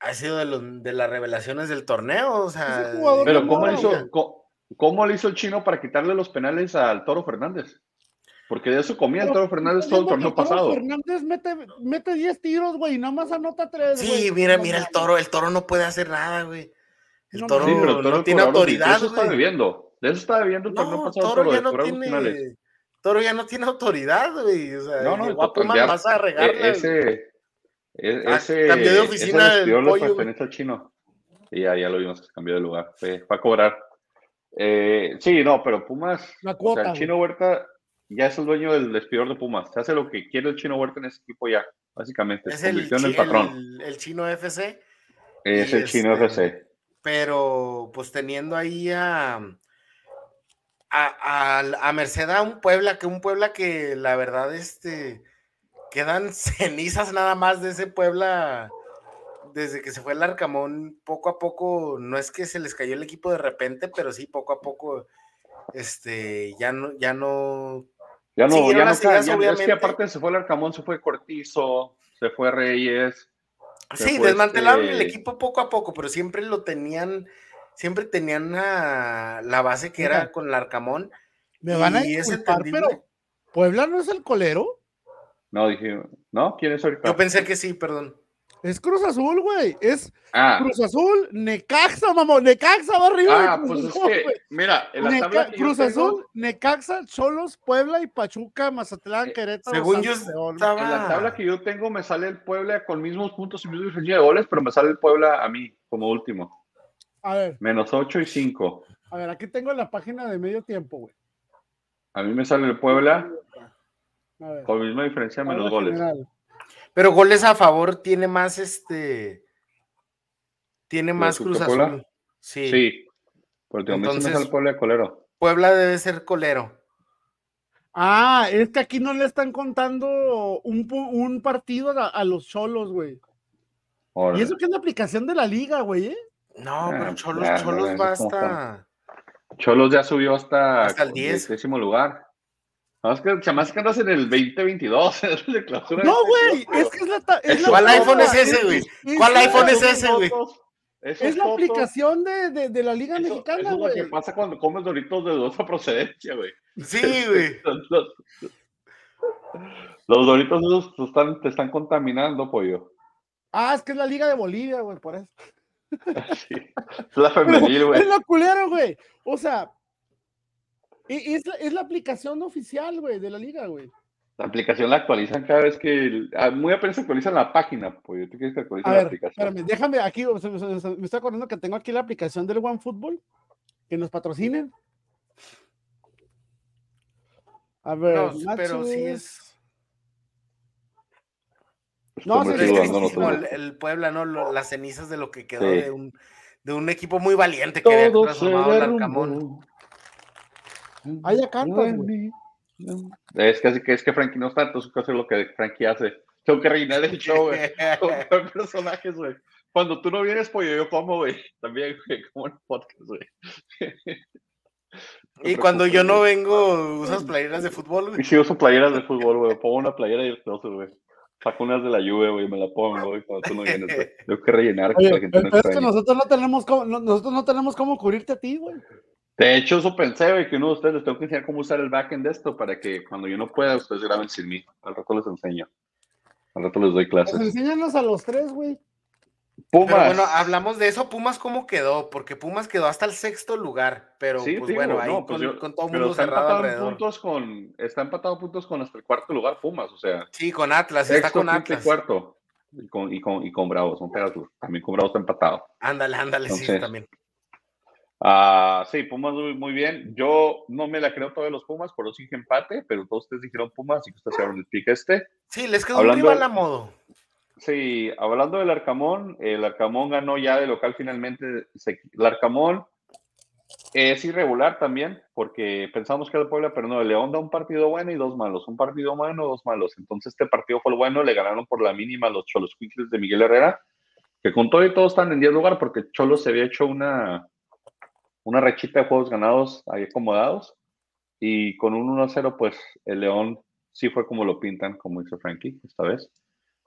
ha sido de, los, de las revelaciones del torneo. O sea, pero ¿cómo hizo, ¿cómo, le hizo el chino para quitarle los penales al Toro Fernández? Porque de eso comía el Toro Fernández todo el torneo pasado. Fernández mete, mete 10 tiros, güey, y nada más anota 3. Sí, mira, mira el toro. El toro no puede hacer nada, güey. El toro, no tiene autoridad. De eso está viviendo. De eso está viviendo el torneo pasado. Toro, ya no tiene, toro ya no tiene autoridad, güey. O sea, no, no, a Pumas a regarla. Ese, e, ah, ese, cambió de oficina. Ese el pollo, pertenece al chino. Y ya, ya lo vimos que se cambió de lugar. Fue, a cobrar. Eh, sí, no, pero Pumas. La cuota, o sea, el chino Huerta ya es el dueño del despidor de Pumas. Se hace lo que quiere el chino Huerta en ese equipo ya, básicamente. Es el, en el, patrón. El, chino FC. Es el chino este, FC. Pero pues teniendo ahí a, a, a, Merced a un Puebla, que un Puebla que la verdad este, quedan *laughs* cenizas nada más de ese Puebla desde que se fue el Arcamón, poco a poco, no es que se les cayó el equipo de repente, pero sí, poco a poco, este, ya no, ya no ya no, ya no, es que aparte se fue el Arcamón, se fue Cortizo, se fue Reyes. Sí, desmantelaron el este equipo poco a poco, pero siempre lo tenían, siempre tenían la base que era con el Arcamón. Me van a disculpar, pero ¿Puebla no es el colero? No, dije, ¿no? ¿Quién es ahorita? Yo pensé que sí, perdón. Es Cruz Azul, güey. Es ah. Cruz Azul, Necaxa, mamón. Necaxa va arriba. Ah, pues es que, mira, en la tabla Cruz Azul, Necaxa, Cholos, Puebla y Pachuca, Mazatlán, eh, Querétaro. Según yo estaba... En la tabla que yo tengo me sale el Puebla con mismos puntos y misma diferencia de goles, pero me sale el Puebla a mí como último. A ver. Menos 8 y 5. A ver, aquí tengo la página de medio tiempo, güey. A mí me sale el Puebla con misma diferencia menos goles. Pero goles a favor tiene más este. Tiene más Cruz Azul. Sí. Sí. Porque Entonces, me Puebla de colero. Puebla debe ser colero. Ah, es que aquí no le están contando un, partido a, los cholos, güey. Y eso que es la aplicación de la liga, güey, ¿eh? No, pero ah, Cholos, Cholos va hasta. Cholos ya subió hasta, hasta el 10. décimo lugar. No, es que chamás que andas en el 2022. *laughs* no, güey, es que es la. Es ¿Cuál iPhone es ese, güey? ¿Cuál iPhone es ese, güey? Es la aplicación de, de, de, la Liga Mexicana, güey. Es lo que pasa cuando comes doritos de dudosa procedencia, güey. Sí, *laughs* güey. Los, doritos esos te están, te están contaminando, pollo. Ah, es que es la Liga de Bolivia, güey, por eso. *laughs* Sí, es la femenil, güey. Es la culera, güey. O sea, es la, es la aplicación oficial, güey, de la liga, güey. La aplicación la actualizan cada vez que. Ah, muy apenas actualizan la página, pues. ¿Tú quieres que actualicen la aplicación? Espérame, déjame aquí, me estoy acordando que tengo aquí la aplicación del OneFootball, que nos patrocinen. A ver, pero sí es. No, sí, es el, el, Puebla, ¿no? las cenizas de lo que quedó de un de un equipo muy valiente que había Todo se transformado al derrumbó. Arcamón. Ah, ya cantas, güey. Es que, así que es que Frankie no está, entonces hacer lo que Frankie hace. Tengo que rellenar el show, güey. Con personajes, güey. Cuando tú no vienes, pollo, yo como, güey. También, güey, como en el podcast, güey. Y cuando yo no vengo, usas playeras de fútbol, Y güey. si uso playeras de fútbol, güey. Pongo una playera y entonces, güey. Saco unas de la lluvia, güey, y me la pongo, güey, cuando tú no vienes, güey. *laughs* Tengo que rellenar que Oye, la gente el no es que nosotros no tenemos cómo, no- nosotros no tenemos cómo cubrirte a ti, güey. De hecho, eso pensé, güey, que uno de ustedes les tengo que enseñar cómo usar el backend de esto para que cuando yo no pueda, ustedes graben sin mí. Al rato les enseño. Al rato les doy Pues clases. enséñanos a los tres, güey. Pumas. Pero bueno, hablamos de eso, Pumas cómo quedó, porque Pumas quedó hasta el sexto lugar, pero Sí, pues digo, bueno, ahí no, pues con, yo- con todo el mundo está cerrado alrededor. puntos con, está empatado puntos con hasta el cuarto lugar Pumas, o sea, Sí, con Atlas, está sexto, con quinto y Atlas. cuarto. Y con, y con, y con Bravos, son pegas, también con Bravos está empatado. Ándale, ándale, sí, también. Ah, sí, Pumas muy, muy bien. Yo no me la creo todos los Pumas, por eso dije empate, pero todos ustedes dijeron Pumas, así que ustedes hicieron el pick este. Sí, les quedó hablando un rival a modo. Sí, hablando del Arcamón, el Arcamón ganó ya de local finalmente. Se- El Arcamón es irregular también, porque pensamos que era el Puebla, pero no, el León da un partido bueno y dos malos, un partido bueno, dos malos. Entonces este partido fue el bueno, le ganaron por la mínima los Cholos Quickles de Miguel Herrera, que con todo y todo están en 10 lugar, porque Cholos se había hecho una, una rechita de juegos ganados ahí acomodados, y con un 1-0, pues el León sí fue como lo pintan, como dice Frankie esta vez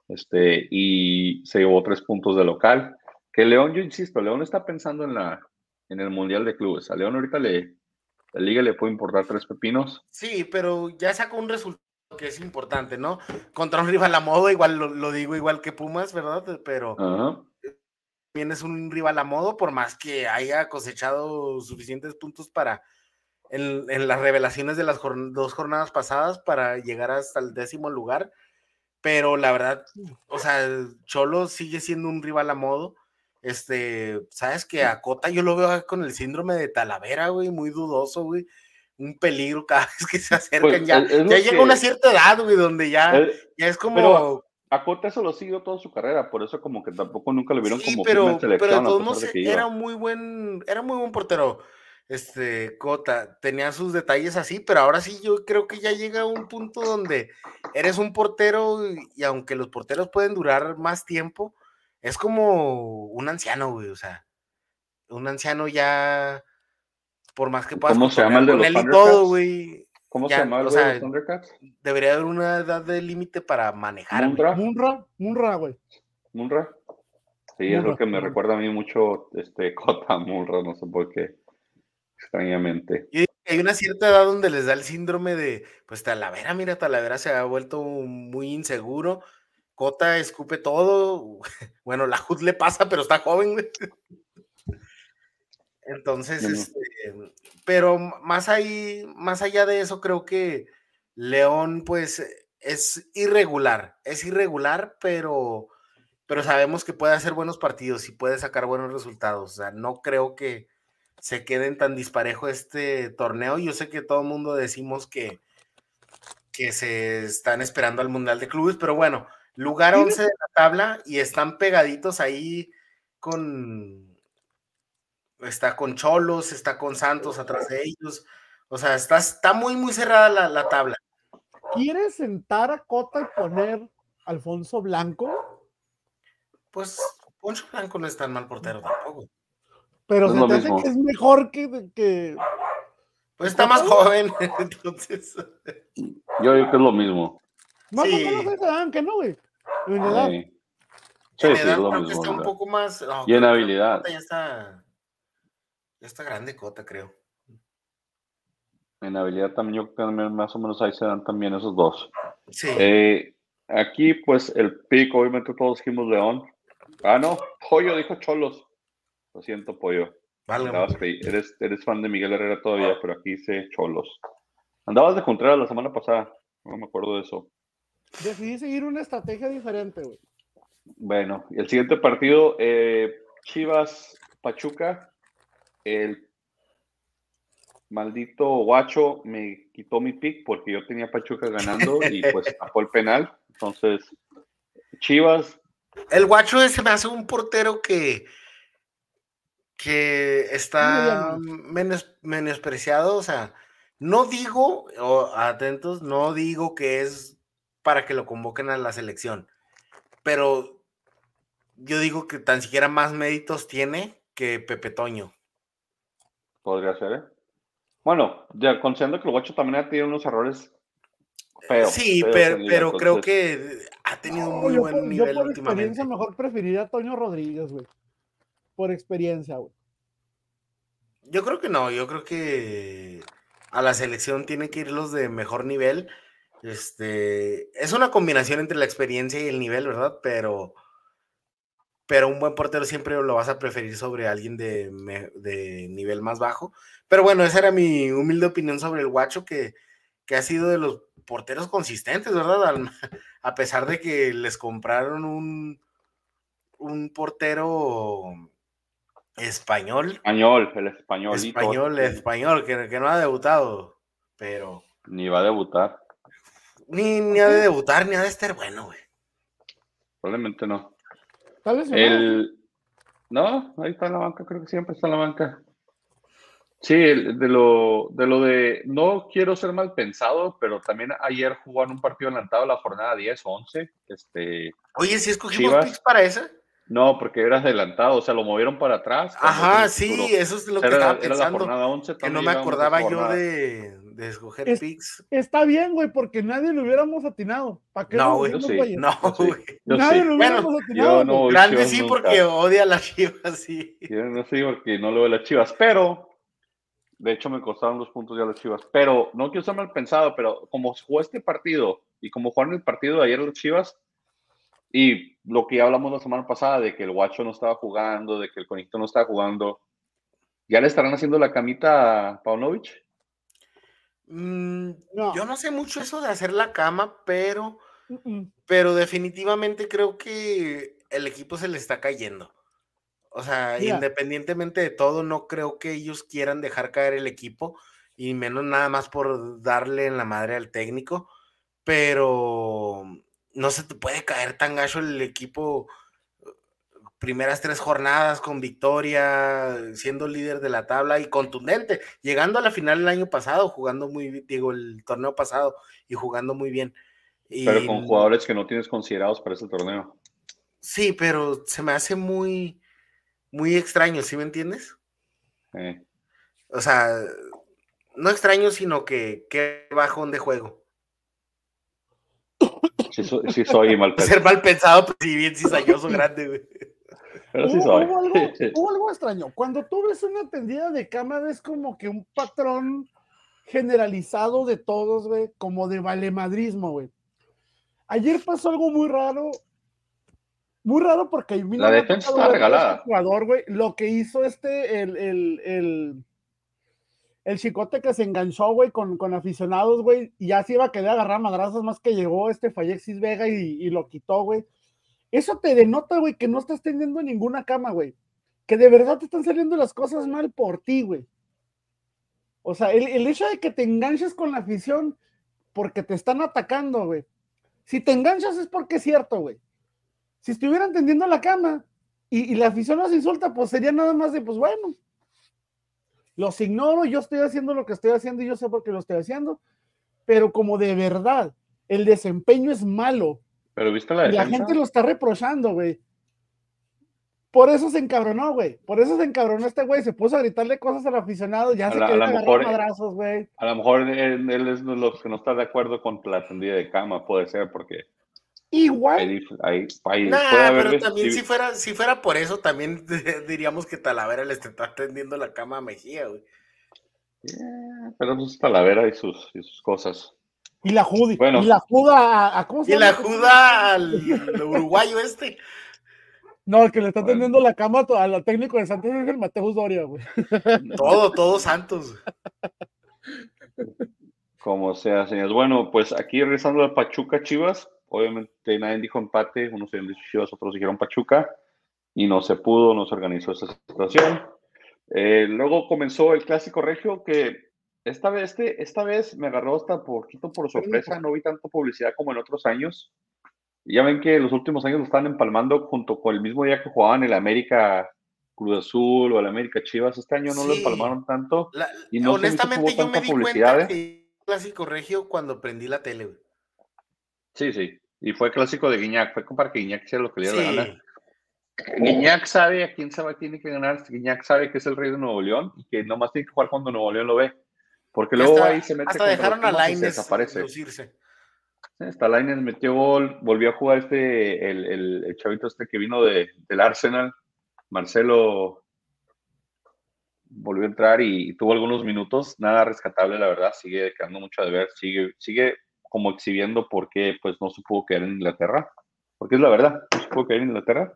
este, y se llevó tres puntos de local. Que León, yo insisto, León está pensando en la en el Mundial de Clubes. A León ahorita le, la liga le puede importar tres pepinos. Sí, pero ya sacó un resultado que es importante, ¿no? Contra un rival a modo, igual lo, lo digo igual que Pumas, ¿verdad? Pero Ajá. También es un rival a modo, por más que haya cosechado suficientes puntos para en, en las revelaciones de las jorn- dos jornadas pasadas para llegar hasta el décimo lugar. Pero la verdad, o sea, Cholo sigue siendo un rival a modo. Este, sabes que a Cota yo lo veo con el síndrome de Talavera, güey, muy dudoso, güey. Un peligro cada *laughs* vez que se acercan. Pues, ya ya llega que- una cierta edad, güey, donde ya, Él- ya es como. pero a Cota eso lo siguió toda su carrera, por eso como que tampoco nunca lo vieron Sí, como pero, firme en pero de selección, todos modos era muy buen, era muy buen portero. Este, Cota, tenía sus detalles así, pero ahora sí yo creo que ya llega a un punto donde eres un portero y, y aunque los porteros pueden durar más tiempo, es como un anciano, güey, o sea, un anciano ya, por más que puedas ¿Cómo se llama el de los él y todo, Thundercats? güey, ¿Cómo ya, se llama el güey de Thundercats? debería haber una edad de límite para manejar. ¿Munra? Munra, Munra, güey. ¿Munra? Sí, es lo que me recuerda a mí mucho este *laughs* Cota Munra, no sé por qué, extrañamente. Que hay una cierta edad donde les da el síndrome de, pues Talavera, mira, Talavera se ha vuelto muy inseguro, Cota escupe todo, *laughs* bueno, la HUD le pasa, pero está joven, güey. *laughs* Entonces, este, pero más ahí, más allá de eso, creo que León, pues, es irregular, es irregular, pero, pero sabemos que puede hacer buenos partidos y puede sacar buenos resultados. O sea, no creo que se queden tan disparejo este torneo. Yo sé que todo el mundo decimos que, que se están esperando al Mundial de Clubes, pero bueno, lugar Sí. 11 de la tabla y están pegaditos ahí con... Está con Cholos, está con Santos atrás de ellos. O sea, está, está muy, muy cerrada la, la tabla. ¿Quieres sentar a Cota y poner a Alfonso Blanco? Pues Poncho Blanco no es tan mal portero tampoco. Pero Es se te hace que es mejor que, que Pues está más joven, *laughs* entonces. Yo digo que es lo mismo. más Sí. o menos que no, güey. En edad. Sí, sí, en sí, edad es lo creo que mismo. está un poco más. no, Y en habilidad. Ya está. Ya está grande Cota, creo. En habilidad también, yo creo que también más o menos ahí se dan también esos dos. Sí. Eh, aquí, pues, el pico, obviamente todos dijimos León. Ah, no, Pollo dijo Cholos. Lo siento, Pollo. ahí. eres, eres fan de Miguel Herrera todavía, pero aquí dice Cholos. Andabas de Contreras la semana pasada. No me acuerdo de eso. Decidí seguir una estrategia diferente, güey. Bueno, y el siguiente partido, eh, Chivas Pachuca. El maldito guacho me quitó mi pick porque yo tenía Pachuca ganando y pues *laughs* tapó el penal. Entonces, Chivas, El guacho ese me hace un portero que. que está menos, menospreciado, o sea, no digo, atentos, no digo que es para que lo convoquen a la selección, pero yo digo que tan siquiera más méritos tiene que Pepe Toño. Podría ser, ¿eh? Bueno, ya considerando que el Guacho también ha tenido unos errores feos. Sí, pero, creo que ha tenido un muy buen nivel yo por experiencia mejor preferiría a Toño Rodríguez, güey. Por experiencia, güey. Yo creo que no, yo creo que a la selección tienen que ir los de mejor nivel. Este, es una combinación entre la experiencia y el nivel, ¿verdad? Pero, pero un buen portero siempre lo vas a preferir sobre alguien de, nivel más bajo. Pero bueno, esa era mi humilde opinión sobre el Guacho, que, que ha sido de los porteros consistentes, ¿verdad? *laughs* a pesar de que les compraron un, un portero Español. Español, el español. Español, el español, que, que, no ha debutado, pero. Ni va a debutar. Ni, ni ha de debutar, ni ha de estar bueno, güey. Probablemente no. Tal vez el... No, ahí está en la banca, creo que siempre está en la banca. Sí, de lo, de lo de, no quiero ser mal pensado, pero también ayer jugó en un partido adelantado la jornada 10 o 11. Este, Oye, si escogimos picks para esa. No, porque era adelantado, o sea, lo movieron para atrás. Ajá, sí, eso es lo que estaba pensando. que no me acordaba yo de, de escoger picks. Está bien, güey, porque nadie lo hubiéramos atinado. ¿Para qué no, güey, sí, no, güey. Nadie lo hubiéramos atinado. No, grande sí, porque odia a las chivas, sí. Yo no sé porque no lo veo a las chivas, pero de hecho me costaron los puntos ya las chivas. Pero no quiero ser mal pensado, pero como jugó este partido y como jugaron el partido de ayer las chivas, y lo que ya hablamos la semana pasada de que el guacho no estaba jugando, de que el conejito no estaba jugando, ¿ya le estarán haciendo la camita a Paunovic? Mm, yo no sé mucho eso de hacer la cama, pero, pero definitivamente creo que el equipo se le está cayendo. O sea, independientemente de todo, no creo que ellos quieran dejar caer el equipo y menos nada más por darle en la madre al técnico, pero no se te puede caer tan gacho el equipo primeras tres jornadas con victoria, siendo líder de la tabla y contundente, llegando a la final el año pasado, jugando muy bien, digo, el torneo pasado y jugando muy bien. pero con jugadores que no tienes considerados para ese torneo. Sí, pero se me hace muy, muy extraño, ¿sí me entiendes? O sea, no extraño, sino que qué bajón de juego. Sí, soy *laughs* mal pensado. Ser mal pensado, pues sí, bien cizañoso *laughs* grande, güey. Pero sí soy. *laughs* Hubo algo, extraño. Cuando tú ves una tendida de cama, ves como que un patrón generalizado de todos, güey, como de valemadrismo, güey. Ayer pasó algo muy raro. Muy raro porque la defensa está regalada. Jugador, güey, lo que hizo este, el, el, el el chicote que se enganchó, güey, con, con aficionados, güey, y ya se iba a quedar agarrar madrazos más que llegó este Fallexis Vega y, lo quitó, güey. Eso te denota, güey, que no estás teniendo ninguna cama, güey. Que de verdad te están saliendo las cosas mal por ti, güey. O sea, el, hecho de que te enganches con la afición porque te están atacando, güey. Si te enganchas es porque es cierto, güey. Si estuvieran tendiendo la cama y, y la afición los insulta, pues sería nada más de, pues bueno, los ignoro, yo estoy haciendo lo que estoy haciendo y yo sé por qué lo estoy haciendo, pero como de verdad el desempeño es malo. Pero viste la La gente lo está reprochando, güey. Por eso se encabronó, güey. Por eso se encabronó este güey. Se puso a gritarle cosas al aficionado. Ya se quedó agarrando madrazos, güey. A lo mejor él, es de los que no está de acuerdo con la tendida de cama. Puede ser porque Igual. pero también si... fuera, si fuera por eso, también *laughs* diríamos que Talavera le está tendiendo la cama a Mejía, güey. pero pues Talavera y sus, y sus cosas. Y la Judy. Bueno. Y la Juda a, ¿cómo se Y la Juda al, uruguayo este. No, el que le está tendiendo la cama al técnico de Santos es el Mateus Doria, güey. Todo, todos Santos. Como sea, señores. Bueno, pues aquí regresando a Pachuca Chivas, Obviamente nadie dijo empate, unos dijeron Chivas, otros dijeron Pachuca, y no se pudo, no se organizó esa situación. Eh, luego comenzó el clásico regio que esta vez, este, esta vez me agarró hasta poquito por sorpresa, no vi tanta publicidad como en otros años. Ya ven que los últimos años lo están empalmando junto con el mismo día que jugaban el América Cruz Azul o al América Chivas. Este año no lo empalmaron tanto. La- Y no honestamente, yo me tanta di publicidad, cuenta ¿eh? que clásico regio cuando prendí la tele, güey. Sí, sí. Y fue clásico de Guiñac. Fue para que Guiñac hiciera lo que le Sí. gana. Guiñac sabe a quién sabe tiene que ganar. Guiñac sabe que es el rey de Nuevo León y que nomás tiene que jugar cuando Nuevo León lo ve. Porque luego hasta, ahí se mete hasta dejaron a Laines desaparece. lucirse. Hasta Lainez metió gol, volvió a jugar este, el, el, el chavito este que vino de, del Arsenal, Marcelo, volvió a entrar y, y tuvo algunos minutos, nada rescatable, la verdad, sigue quedando mucho de ver, sigue, sigue como exhibiendo por qué pues, no se pudo quedar en Inglaterra, porque es la verdad, no se pudo quedar en Inglaterra.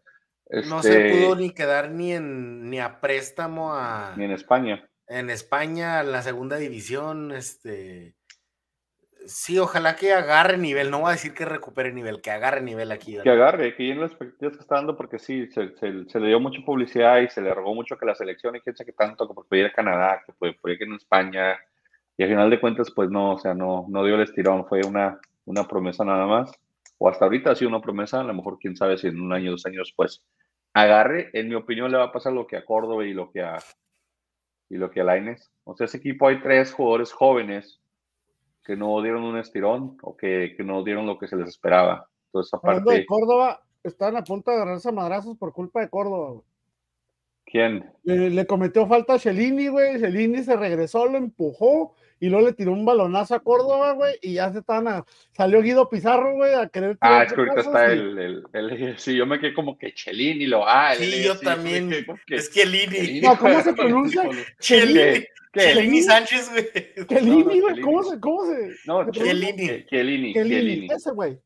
No Este, se pudo ni quedar ni en ni a préstamo a, ni en España. En España, en la segunda división, este sí, ojalá que agarre nivel, no voy a decir que recupere nivel, que agarre nivel aquí. Que agarre, que llene las expectativas que está dando, porque sí, se, se- se le dio mucha publicidad y se le rogó mucho que la selección y quién sabe qué tanto, que pudiera ir a Canadá, que pudiera ir en España, y al final de cuentas, pues no, o sea, no, no dio el estirón, fue una, una promesa nada más, o hasta ahorita ha sido una promesa, a lo mejor quién sabe si en un año, dos años después agarre, en mi opinión le va a pasar lo que a Córdoba y lo que a y lo que a Lainez. O sea, ese equipo hay tres jugadores jóvenes que no dieron un estirón o que, que no dieron lo que se les esperaba. Entonces, Hablando de aparte, Córdoba, están a punto de agarrarse a madrazos por culpa de Córdoba, güey. ¿Quién? Le, le cometió falta a Chelini, güey. Chelini se regresó, lo empujó y luego le tiró un balonazo a Córdoba, güey. Y ya se estaban a- Salió Guido Pizarro, güey, a querer. Ah, es que ahorita está y- el, el, el- Sí, yo me quedé como que Chelini lo. Ah, el- Sí, el- yo sí, también. que Es que Lini, Chelini. No, ¿cómo se pronuncia? *laughs* Chelini. Chelini Sánchez, güey. Chelini, güey. ¿Cómo se.? ¿Cómo se.? No. Chelini. Chelini, Chelini. ese, güey.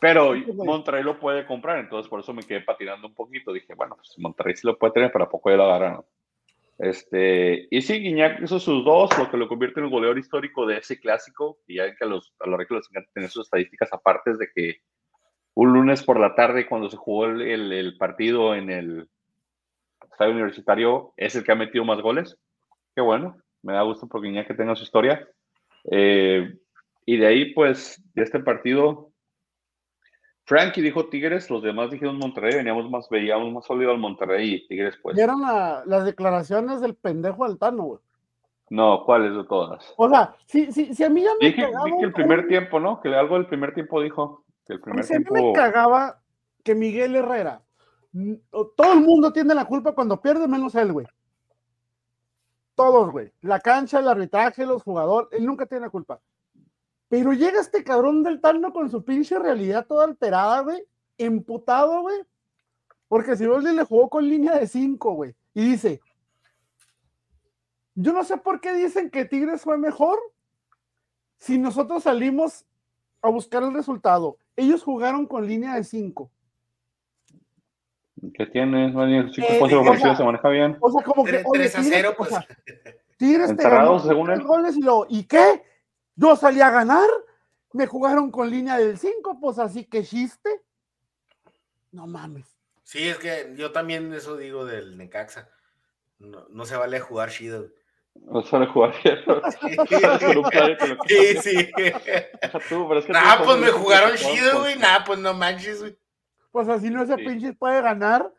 Pero güey. Monterrey lo puede comprar, entonces por eso me quedé patinando un poquito. Dije, bueno, pues Monterrey sí lo puede tener, pero a poco ya lo agarraron. Este, y sí, Guiñac hizo sus dos, lo que lo convierte en el goleador histórico de ese clásico. Y ya que a los, a los les encanta tener sus estadísticas aparte de que un lunes por la tarde, cuando se jugó el, el- el partido en el estadio universitario, es el que ha metido más goles. Qué bueno, me da gusto por Guiñac que tenga su historia. Eh, y de ahí, pues, de este partido, Frankie dijo Tigres, los demás dijeron Monterrey, veníamos más, veíamos más sólido al Monterrey y Tigres, pues. Vieron la- las declaraciones del pendejo Altano, güey. No, ¿cuáles de todas? O sea, si, si, si a mí ya me Dije, cagaba dije el primer tiempo, ¿no? Que algo del primer tiempo dijo. Que el primer si a mí tiempo. me cagaba que Miguel Herrera. mm, Todo el mundo tiene la culpa cuando pierde, menos él, güey. Todos, güey. La cancha, el arbitraje, los jugadores, él nunca tiene la culpa. Pero llega este cabrón del Tano con su pinche realidad toda alterada, güey. Emputado, güey. Porque si le jugó con línea de 5, güey. Y dice, yo no sé por qué dicen que Tigres fue mejor si nosotros salimos a buscar el resultado. Ellos jugaron con línea de 5. ¿Qué tienes? Daniel? Sí, Eh, pues, o ofensivo sea, se maneja bien. O sea, como que. Tres- oye, tres a Tigres, cero, o pues. sea, Tigres te ganó según él. goles y lo. ¿Y qué? Yo salí a ganar. Me jugaron con línea del 5, pues así que chiste. No mames. Sí, es que yo también eso digo del Necaxa. No, no se vale jugar chido. No jugar *laughs* *laughs* un player que lo Sí, sí. Deja tú, pero es que Nah, tú pues me jugaron chido, güey. Nah, pues no manches, güey. Pues así no ese Sí. pinche puede ganar.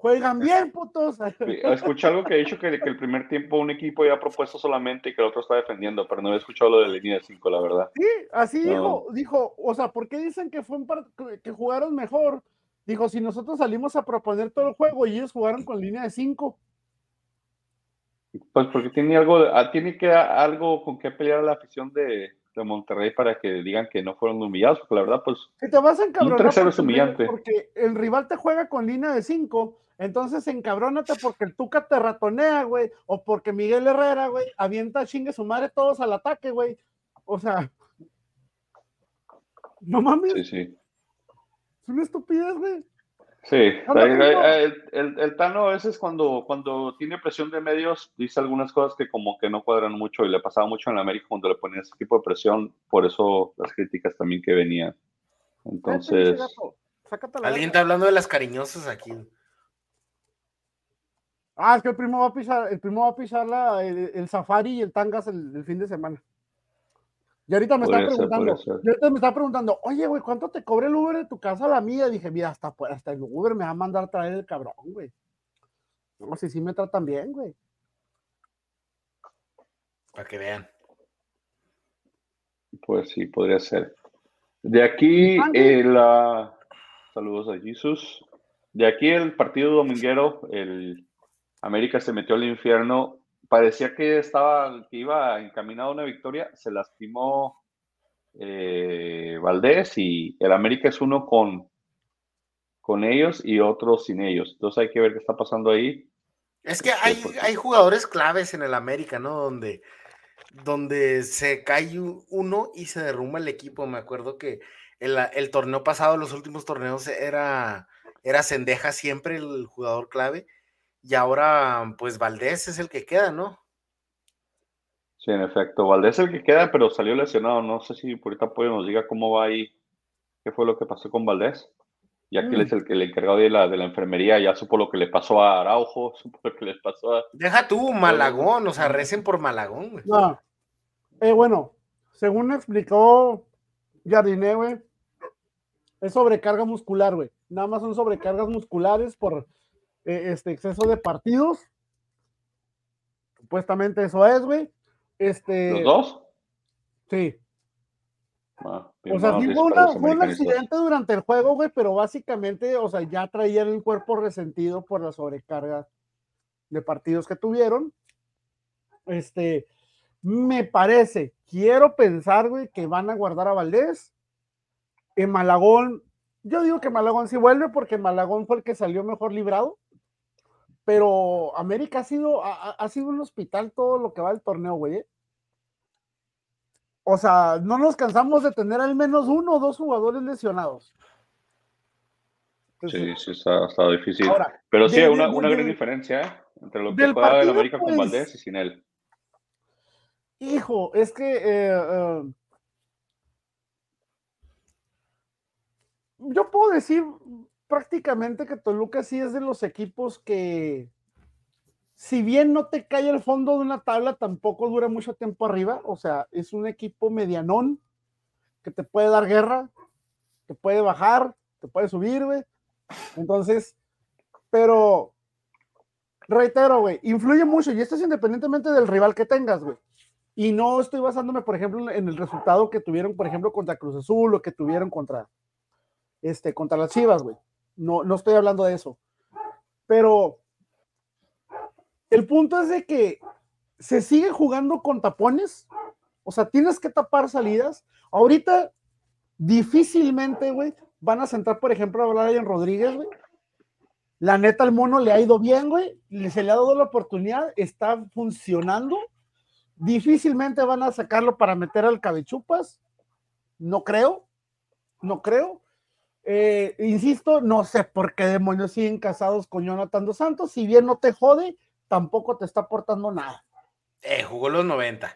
Juegan bien, putos. Escuché algo que he dicho que, que el primer tiempo un equipo ya ha propuesto solamente y que el otro está defendiendo, pero no había escuchado lo de línea de 5, la verdad. Sí, así No. dijo, dijo, o sea, ¿por qué dicen que fue un par- que jugaron mejor? Dijo, si nosotros salimos a proponer todo el juego y ellos jugaron con línea de 5. Pues porque tiene algo, ah, tiene que algo con qué pelear a la afición de, de Monterrey para que digan que no fueron humillados, porque la verdad, pues Que te vas a encabronar 3-0 es porque- humillante. porque el rival te juega con línea de 5, entonces encabrónate porque el Tuca te ratonea, güey, o porque Miguel Herrera, güey, avienta chingue su madre todos al ataque, güey. O sea, no mames, sí, sí. es una estupidez, güey. Sí, ahí- no. el, el- el Tano a veces cuando, cuando tiene presión de medios dice algunas cosas que como que no cuadran mucho y le pasaba mucho en la América cuando le ponían ese tipo de presión, por eso las críticas también que venían. Eh, Entonces, Alguien está hablando de las cariñosas aquí. Ah, es que el primo va a pisar, el primo va a pisar la, el, el safari y el tangas el, el fin de semana. Y ahorita me está Podría ser, preguntando, y ahorita me está preguntando, oye, güey, ¿cuánto te cobra el Uber de tu casa a la mía? Dije, mira, hasta, pues, hasta el Uber me va a mandar a traer el cabrón, güey. No, si sí me tratan bien, güey. Para que vean. Pues sí, podría ser. De aquí, eh, la... saludos a Jesus. De aquí el partido dominguero, el América se metió al infierno. Parecía que estaba, que iba encaminado a una victoria. Se lastimó eh, Valdés y el América es uno con, con ellos y otro sin ellos. Entonces hay que ver qué está pasando ahí. Es que hay, hay jugadores claves en el América, ¿no? Donde, donde se cae uno y se derrumba el equipo. Me acuerdo que el, el torneo pasado, los últimos torneos, era, era Sendeja siempre el jugador clave. Y ahora, pues Valdés es el que queda, ¿no? Sí, en efecto. Valdés es el que queda, pero salió lesionado. No sé si por ahorita Apoyo nos diga cómo va ahí, qué fue lo que pasó con Valdés. Ya que él es mm. el que le encargado de la, de la enfermería, ya supo lo que le pasó a Araujo, *laughs* supo lo que les pasó a. Deja tú, Malagón, o sea, recen por Malagón, güey. No. Eh, bueno, según explicó Jardiné, güey, es sobrecarga muscular, güey. Nada más son sobrecargas musculares por eh, este exceso de partidos. Supuestamente eso es, güey. Este, ¿Los dos? Sí. Ah, o sea, sí fue, un accidente durante el juego, güey, pero básicamente, o sea, ya traían el cuerpo resentido por la sobrecarga de partidos que tuvieron. Este, me parece, quiero pensar, güey, que van a guardar a Valdés. En Malagón, yo digo que Malagón sí vuelve porque Malagón fue el que salió mejor librado. Pero América ha sido, ha, sido un hospital todo lo que va del torneo, güey. ¿eh? O sea, no nos cansamos de tener al menos uno o dos jugadores lesionados. sí, sí, está, está difícil. Pero sí, hay una, una gran diferencia ¿eh? entre lo que juega el América con pues, Valdés y sin él. Hijo, es que eh, eh, yo puedo decir prácticamente que Toluca sí es de los equipos que, si bien no te cae el fondo de una tabla, tampoco dura mucho tiempo arriba. O sea, es un equipo medianón que te puede dar guerra, te puede bajar, te puede subir, güey. Entonces, pero reitero, güey, influye mucho y esto es independientemente del rival que tengas, güey. Y no estoy basándome, por ejemplo, en el resultado que tuvieron, por ejemplo, contra Cruz Azul o que tuvieron contra, este, contra las Chivas, güey. No, no estoy hablando de eso. Pero el punto es de que se sigue jugando con tapones. O sea, tienes que tapar salidas. Ahorita, difícilmente, güey, van a sentar, por ejemplo, a Brian Rodríguez, güey. La neta, al mono le ha ido bien, güey. Se le ha dado la oportunidad, está funcionando. Difícilmente van a sacarlo para meter al cabechupas. No creo. No creo. Eh, insisto, no sé por qué demonios siguen casados con Jonathan dos Santos. Si bien no te jode, tampoco te está aportando nada. Eh, jugó los 90.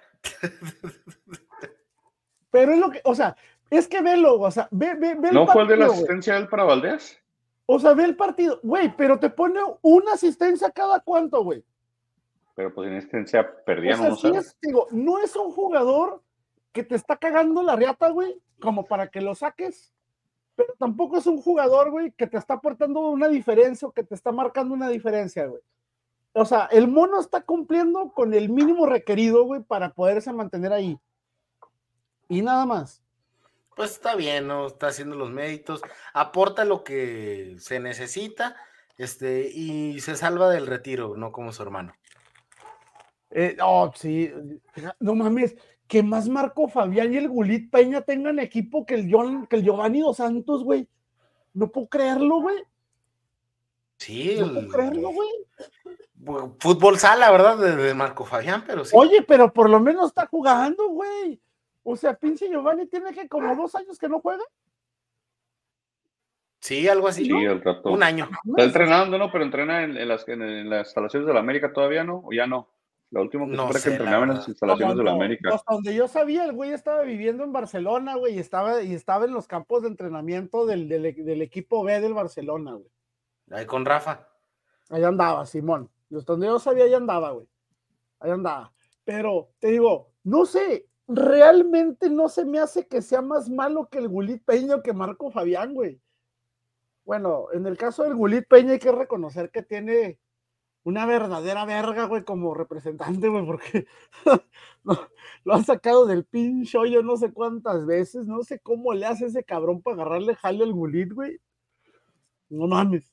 Pero es lo que, o sea, es que velo, o sea, ve, ve, ve ¿No fue el de la asistencia del para Valdés? O sea, ve el partido, güey, pero te pone una asistencia cada cuánto, güey. Pero pues en asistencia perdían o sea, no, digo, no es un jugador que te está cagando la riata, güey, como para que lo saques pero tampoco es un jugador, güey, que te está aportando una diferencia o que te está marcando una diferencia, güey. O sea, el mono está cumpliendo con el mínimo requerido, güey, para poderse mantener ahí. Y nada más. Pues está bien, ¿no? Está haciendo los méritos, aporta lo que se necesita, este, y se salva del retiro, no como su hermano. Eh, oh, sí, no mames, que más Marco Fabián y el Gulit Peña tengan equipo que el, que el Giovanni Dos Santos, güey. No puedo creerlo, güey. Sí, no puedo creerlo, güey. Fútbol sala, ¿verdad? De, Marco Fabián, pero sí. Oye, pero por lo menos está jugando, güey. O sea, pinche Giovanni tiene que como dos años que no juega. Sí, algo así. Sí, el rato. Un año. Está entrenando, ¿no? Pero entrena en, las, en, las instalaciones de la América todavía, ¿no? ¿O ya no? La última que no que entrenaba en las instalaciones de la América. Hasta donde yo sabía, el güey estaba viviendo en Barcelona, güey, y estaba, y estaba en los campos de entrenamiento del, del, equipo B del Barcelona, güey. Ahí con Rafa. Ahí andaba, Simón. Hasta donde yo sabía, ahí andaba, güey. Ahí andaba. Pero te digo, no sé, realmente no se me hace que sea más malo que el Gulit Peña que Marco Fabián, güey. Bueno, en el caso del Gulit Peña hay que reconocer que tiene una verdadera verga, güey, como representante, güey, porque *laughs* lo han sacado del pinche yo no sé cuántas veces, no sé cómo le hace ese cabrón para agarrarle jale al gulit, güey. No mames.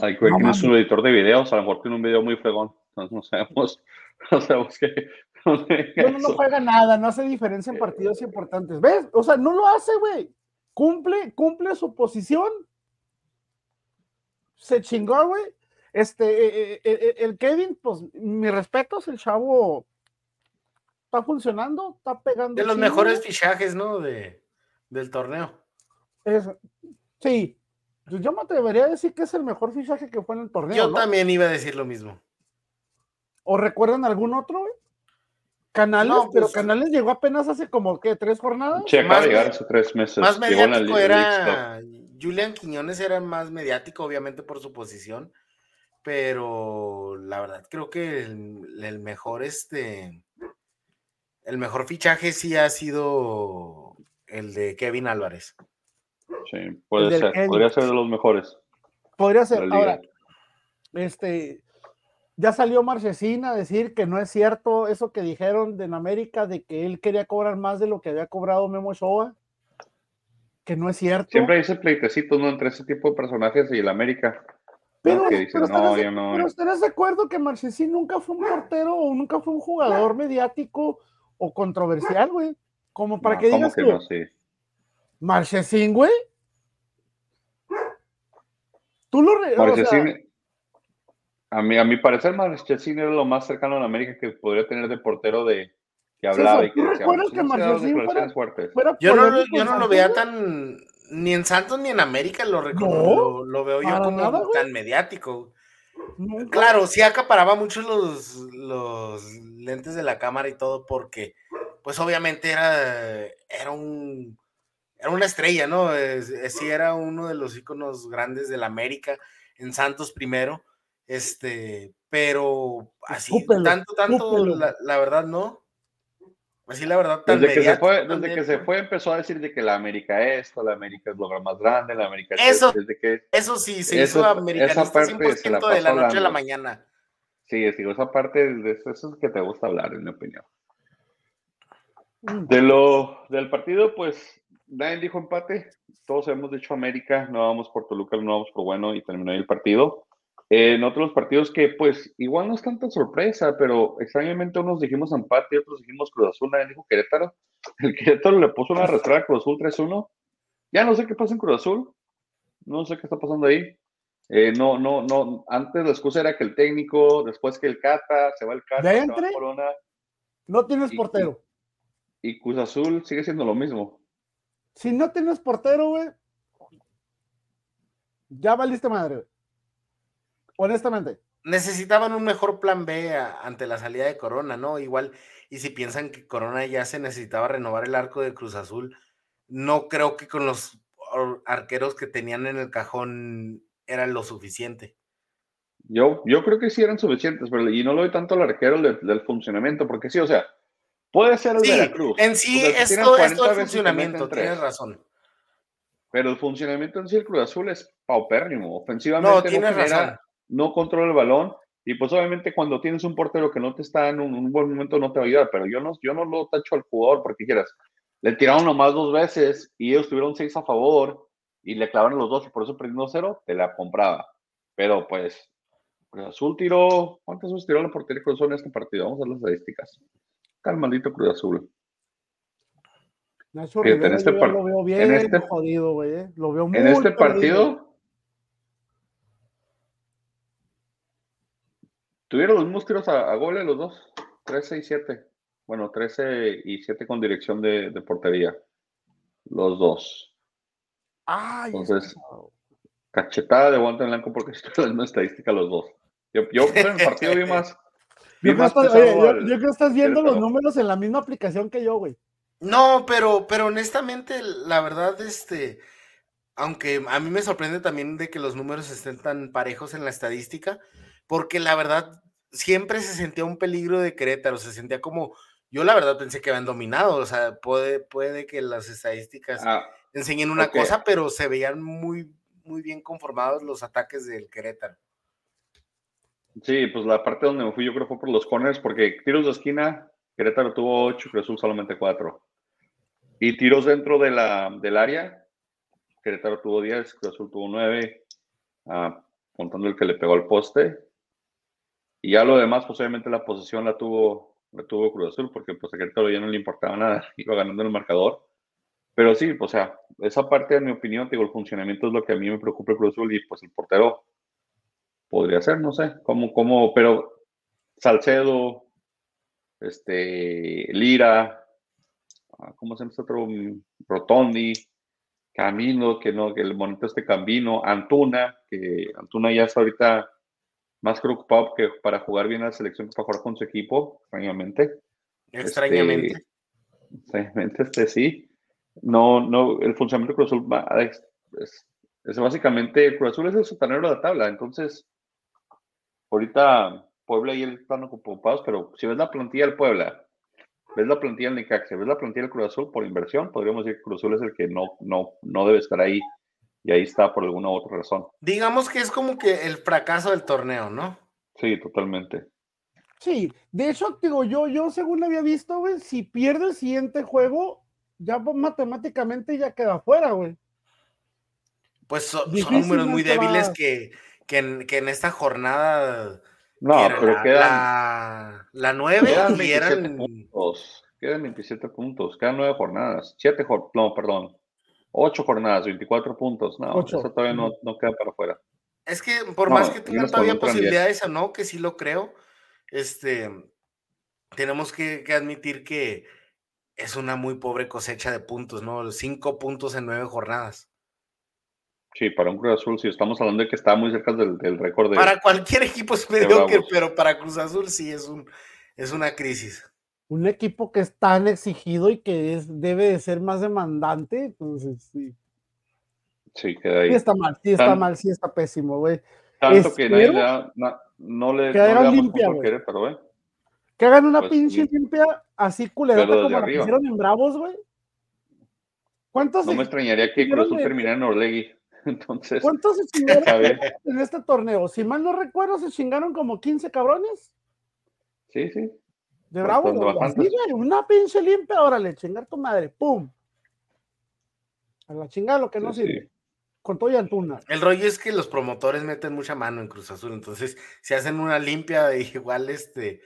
Ay, güey, ¿quién es un editor de videos? A lo mejor tiene un video muy fregón. No, sabemos, *laughs* no sabemos qué. *laughs* No, no, juega nada, no hace diferencia en partidos importantes. ¿Ves? O sea, no lo hace, güey. Cumple, cumple su posición. Se chingó, güey. Este, eh, eh, eh, el Kevin, pues, mi respeto, el chavo está funcionando, está pegando. De los mejores fichajes, ¿no? De, del torneo. sí, pues, yo me atrevería a decir que es el mejor fichaje que fue en el torneo. Yo también iba a decir lo mismo. ¿O recuerdan algún otro, Canales, pero pues, Canales llegó apenas hace como que tres jornadas. Sí, acaba de llegar hace tres meses. Más mediático era. Julian Quiñones era más mediático, obviamente, por su posición. Pero la verdad, creo que el, mejor, este. El mejor fichaje sí ha sido el de Kevin Álvarez. Sí, puede ser, podría ser de los mejores. Podría ser. Ahora, este, ya salió Marchesín a decir que no es cierto eso que dijeron de en América de que él quería cobrar más de lo que había cobrado Memo Shoa. Que no es cierto. Siempre hay ese pleitecito ¿no? entre ese tipo de personajes y el América. Pero, pero, estarás de acuerdo que Marchesín nunca fue un portero o nunca fue un jugador mediático o controversial, güey. Como para que digas que, no, sí. Marchesín, güey. Tú lo. Marchesín, a, mí, a mi parecer, Marchesín era lo más cercano a la América que podría tener de portero de que hablaba y que decía. que Marchesín fuera, yo, no, yo no lo veía tan. Ni en Santos ni en América lo reconozco. lo, veo yo como tan mediático. Claro, sí acaparaba mucho los, los lentes de la cámara y todo, porque, pues obviamente era, era un era una estrella, ¿no? sí, era uno de los íconos grandes de la América, en Santos primero, este, pero así, tanto, tanto, la, verdad, ¿no? La verdad, desde, que se, fue, desde que se fue empezó a decir de que la América es esto, la América es lo más grande, la América es eso, desde que, eso sí, se hizo americanista esa parte 100% de la noche a la mañana. Sí, digo, esa parte de eso es que te gusta hablar, en mi opinión. De lo del partido, pues nadie dijo empate, todos hemos dicho América, no vamos por Toluca, no vamos por bueno y terminó ahí el partido. En otros partidos que pues igual no es tanta sorpresa, pero extrañamente unos dijimos empate y otros dijimos Cruz Azul, nadie dijo Querétaro. *laughs* El Querétaro le puso una arrastrada a Cruz Azul 3-1. Ya no sé qué pasa en Cruz Azul, no sé qué está pasando ahí. Eh, no, no, no, antes la excusa era que el técnico, después que el Cata, se va el Cata, se va Corona. No tienes portero. y Cruz Azul sigue siendo lo mismo si no tienes portero, güey, ya valiste madre, Honestamente. Necesitaban un mejor plan B ante la salida de Corona, ¿no? Igual, y si piensan que Corona ya se necesitaba renovar el arco de Cruz Azul, no creo que con los arqueros que tenían en el cajón eran lo suficiente. Yo, yo creo que sí eran suficientes, pero y no lo doy tanto al arquero del funcionamiento, porque sí, o sea, Puede ser el sí, Cruz. En sí, esto, es el funcionamiento, tienes razón. Pero el funcionamiento en sí el Cruz Azul es paupérrimo. Ofensivamente no, no, controla el balón. Y pues obviamente cuando tienes un portero que no te está en un, buen momento no te va a ayudar. Pero yo no, yo no lo tacho al jugador porque quieras. Le tiraron nomás dos veces y ellos tuvieron seis a favor y le clavaron los dos y por eso perdiendo cero, te la compraba. Pero pues, Cruz Azul tiró, ¿cuántas veces tiró la portería Cruz Azul en este partido? Vamos a ver las estadísticas. Está el maldito Cruz Azul. En este lo veo bien en este, jodido, güey. Eh. Lo veo muy En este partido tuvieron los mismos tiros a, goles los dos. 13 y 7. Bueno, 13 y 7 con dirección de, portería. Los dos. Ay, Entonces, cachetada de guante en blanco porque estoy la misma estadística los dos. Yo, yo en el partido vi más, yo creo, que estás viendo los números en la misma aplicación que yo, güey. No, pero, pero honestamente, la verdad, este, aunque a mí me sorprende también de que los números estén tan parejos en la estadística, porque la verdad siempre se sentía un peligro de Querétaro, se sentía como, yo la verdad pensé que habían dominado, o sea, puede, puede que las estadísticas ah, enseñen una cosa, pero se veían muy, muy bien conformados los ataques del Querétaro. Sí, pues la parte donde me fui yo creo fue por los corners, porque tiros de esquina, Querétaro tuvo 8, Cruz Azul solamente 4. Y tiros dentro de la, del área, Querétaro tuvo 10, Cruz Azul tuvo 9, ah, contando el que le pegó al poste. Y ya lo demás, pues obviamente la posesión la tuvo, la tuvo Cruz Azul, porque pues a ya no le importaba nada, *laughs* iba ganando el marcador. Pero sí, o sea, esa parte, en mi opinión, digo, el funcionamiento es lo que a mí me preocupa el Cruz Azul y pues el portero podría ser, no sé, cómo, pero Salcedo, este, Lira, ah, ¿cómo se llama este otro? Rotondi, Camino, que no, que el monito este Camino, Antuna, que Antuna ya está ahorita más preocupado que para jugar bien a la selección que para jugar con su equipo, extrañamente. Extrañamente. extrañamente, este sí. No, no, el funcionamiento de Cruz Azul es, es, básicamente, Cruz Azul es el sotanero de la tabla, entonces, ahorita Puebla y él están ocupados, pero si ves la plantilla del Puebla, ves la plantilla del Necaxa, ves la plantilla del Cruz Azul por inversión, podríamos decir que Cruz Azul es el que no, no, no debe estar ahí y ahí está por alguna otra razón. Digamos que es como que el fracaso del torneo, ¿no? Sí, totalmente. Sí, de hecho, digo, yo, yo según había visto, güey, si pierde el siguiente juego, ya matemáticamente ya queda fuera, güey. Pues son, números muy débiles que, que, en, que, en, esta jornada. No, pero la, quedan. La, la 9 quedan y 27 eran. puntos. Quedan 27 puntos. Quedan 9 jornadas. 7 jornadas. No, perdón. 8 jornadas, 24 puntos. No, Ocho. eso todavía no, no queda para afuera. Es que por No, más que tengan todavía posibilidades o no, que sí lo creo, este, tenemos que, que admitir que es una muy pobre cosecha de puntos, ¿no? Cinco puntos en nueve jornadas. Sí, para un Cruz Azul, si estamos hablando de que está muy cerca del, del récord de. Para cualquier equipo es mediocre, pero para Cruz Azul sí es, un, es una crisis. Un equipo que es tan exigido y que es, debe de ser más demandante, entonces sí. Sí, queda ahí. Sí está mal, sí está Tan- mal, sí está pésimo, güey. Tanto que nadie da, na- no le, que no le limpia, al güey. Que hagan una Pues, pinche limpia así culerota Pero como la que hicieron en Bravos, güey. ¿Cuántos, No me extrañaría que Cruz de- terminara en Orlegui. *laughs* Entonces, ¿Cuántos se *laughs* chingaron en este torneo? Si mal no recuerdo, se chingaron como 15 cabrones Sí, sí. De güey. Así, güey, una pinche limpia, órale, chingar tu madre, pum. A la chingada lo que no Sí, sí. sirve. Con todo y Antuna. El rollo es que los promotores meten mucha mano en Cruz Azul, entonces si hacen una limpia, igual este.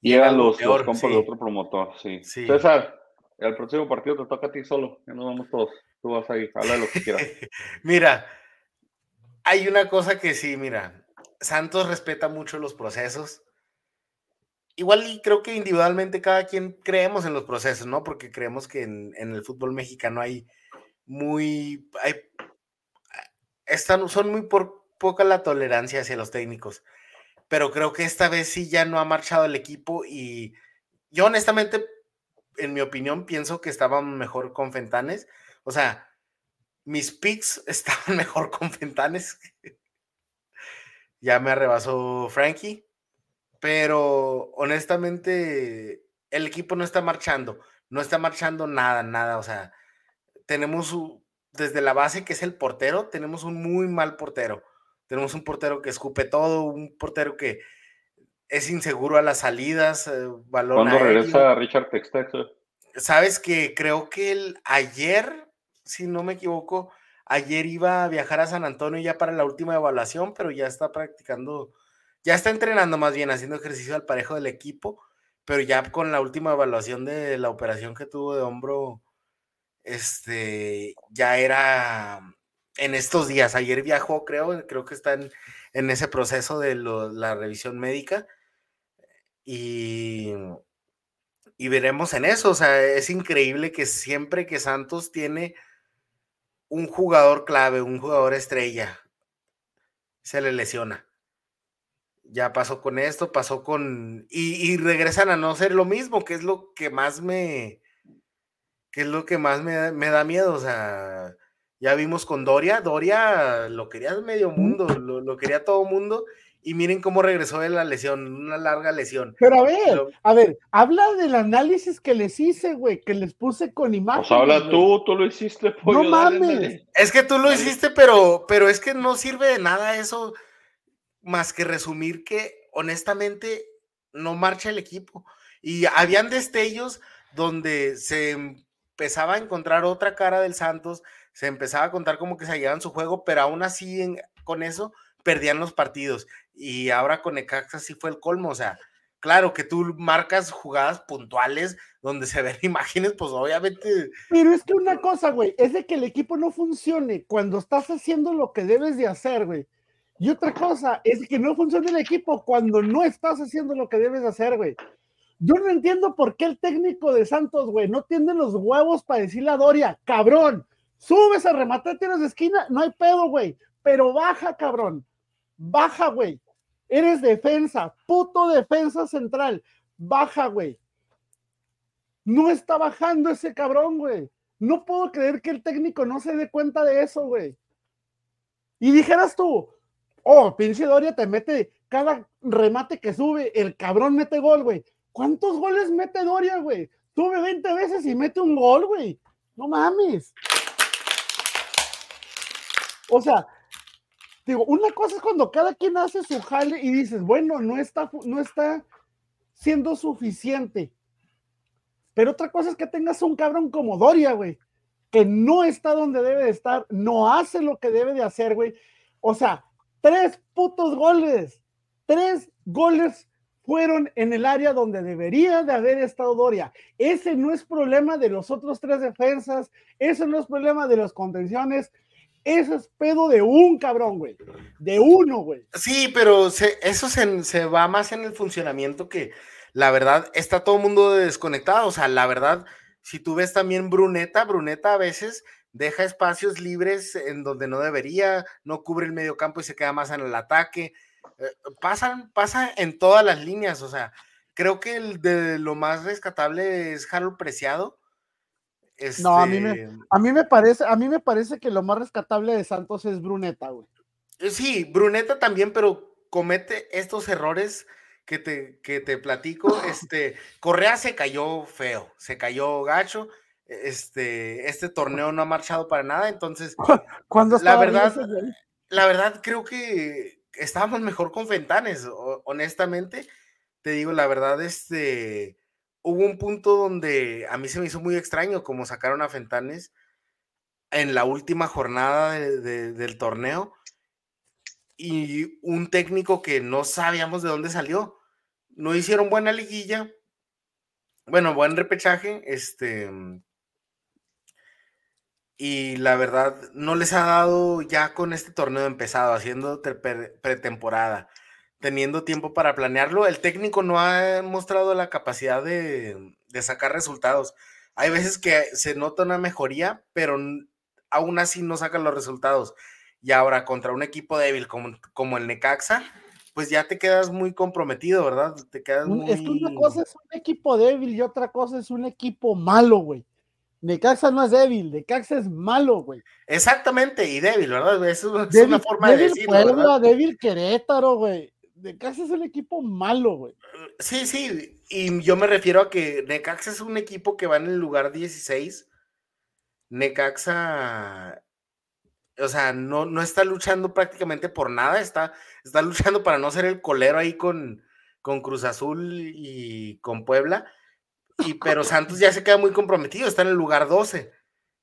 llega Llegan los, peor, los compas sí. de otro promotor, sí. Sí. César, el próximo partido te toca a ti solo. Ya nos vamos todos. Tú vas ahí, habla de lo que quieras. *laughs* Mira, hay una cosa que sí, mira, Santos respeta mucho los procesos. Igual y creo que individualmente cada quien creemos en los procesos, ¿no? Porque creemos que en, el fútbol mexicano hay muy, hay, están, son muy por poca la tolerancia hacia los técnicos. Pero creo que esta vez sí ya no ha marchado el equipo y yo honestamente, en mi opinión, pienso que estaban mejor con Fentanes. O sea, mis picks *laughs* estaban mejor con Fentanes. ya me arrebasó Frankie. Pero honestamente, el equipo no está marchando. No está marchando nada, nada. O sea, tenemos desde la base que es el portero, tenemos un muy mal portero. Tenemos un portero que escupe todo, un portero que es inseguro a las salidas, eh, balón ¿Cuándo aéreo. regresa Richard Textex? Sabes que creo que el, ayer, si no me equivoco, ayer iba a viajar a San Antonio ya para la última evaluación, pero ya está practicando, ya está entrenando más bien, haciendo ejercicio al parejo del equipo, pero ya con la última evaluación de la operación que tuvo de hombro, este, ya era en estos días. Ayer viajó, creo, creo que está en, ese proceso de la revisión médica y y veremos en eso. O sea, es increíble que siempre que Santos tiene un jugador clave, un jugador estrella, se le lesiona. Ya pasó con esto, pasó con... Y, y regresan a no ser lo mismo, que es lo que más me... que es lo que más me, da- me da miedo. O sea, ya vimos con Doria, Doria lo quería medio mundo, lo, lo quería todo mundo. Y miren cómo regresó de la lesión, una larga lesión. Pero a ver, a ver, habla del análisis que les hice, güey, que les puse con imágenes. Pues habla güey. tú, tú lo hiciste, pollo. No mames. dale. Es que tú lo hiciste, pero, pero es que no sirve de nada eso más que resumir que honestamente no marcha el equipo. Y habían destellos donde se empezaba a encontrar otra cara del Santos, se empezaba a contar como que se hallaban su juego, pero aún así con eso perdían los partidos. Y ahora con Necaxa sí fue el colmo, o sea, claro que tú marcas jugadas puntuales donde se ven *laughs* imágenes, pues obviamente. Pero es que una cosa, güey, es de que el equipo no funcione cuando estás haciendo lo que debes de hacer, güey. Y otra cosa es que no funcione el equipo cuando no estás haciendo lo que debes de hacer, güey. Yo no entiendo por qué el técnico de Santos, güey, no tiene los huevos para decirle a Doria, cabrón, subes a rematar tienes de esquina, no hay pedo, güey, pero baja, cabrón, baja, güey. Eres defensa, puto defensa central, baja, güey. No está bajando ese cabrón, güey. No puedo creer que el técnico no se dé cuenta de eso, güey. Y dijeras tú, oh, pinche Doria te mete cada remate que sube, el cabrón mete gol, güey. ¿Cuántos goles mete Doria, güey? Sube 20 veces y mete un gol, güey. No mames. O sea, digo, una cosa es cuando cada quien hace su jale y dices, bueno, no está, no está siendo suficiente. Pero otra cosa es que tengas un cabrón como Doria, güey, que no está donde debe de estar, no hace lo que debe de hacer, güey. O sea, tres putos goles, tres goles fueron en el área donde debería de haber estado Doria. Ese no es problema de los otros tres defensas, ese no es problema de las contenciones, ese es pedo de un cabrón, güey. De uno, güey. Sí, pero eso se, va más en el funcionamiento que la verdad está todo mundo desconectado. O sea, la verdad, si tú ves también Bruneta, Bruneta a veces deja espacios libres en donde no debería, no cubre el medio campo y se queda más en el ataque. Eh, pasan, pasa en todas las líneas, o sea, creo que el de lo más rescatable es Harold Preciado. No, a mí, me, este a mí me parece, a mí me parece que lo más rescatable de Santos es Bruneta, güey. Eh, sí, Bruneta también, pero comete estos errores que te, que te platico. *laughs* Este, Correa se cayó feo, se cayó gacho. Este, este torneo no ha marchado para nada, entonces. Cuando la verdad, la verdad creo que estábamos mejor con Fentanes, honestamente. Te digo, la verdad, este, hubo un punto donde a mí se me hizo muy extraño como sacaron a Fentanes en la última jornada del torneo y un técnico que no sabíamos de dónde salió. No hicieron buena liguilla, bueno, buen repechaje, este, y la verdad no les ha dado ya con este torneo empezado, haciendo pretemporada, teniendo tiempo para planearlo. El técnico no ha mostrado la capacidad de, sacar resultados. Hay veces que se nota una mejoría, pero aún así no sacan los resultados. Y ahora contra un equipo débil como, como el Necaxa, pues ya te quedas muy comprometido, ¿verdad? Te quedas muy... Es que una cosa es un equipo débil y otra cosa es un equipo malo, güey. Necaxa no es débil, Necaxa es malo, güey. Exactamente, y débil, ¿verdad? Es una forma de decirlo. Puebla, débil Querétaro, güey. Necaxa es el equipo malo, güey. Sí, sí, y yo me refiero a que Necaxa es un equipo que va en el lugar 16. Necaxa, o sea, no, no está luchando prácticamente por nada, está, está luchando para no ser el colero ahí con, con Cruz Azul y con Puebla y, pero Santos ya se queda muy comprometido, está en el lugar 12.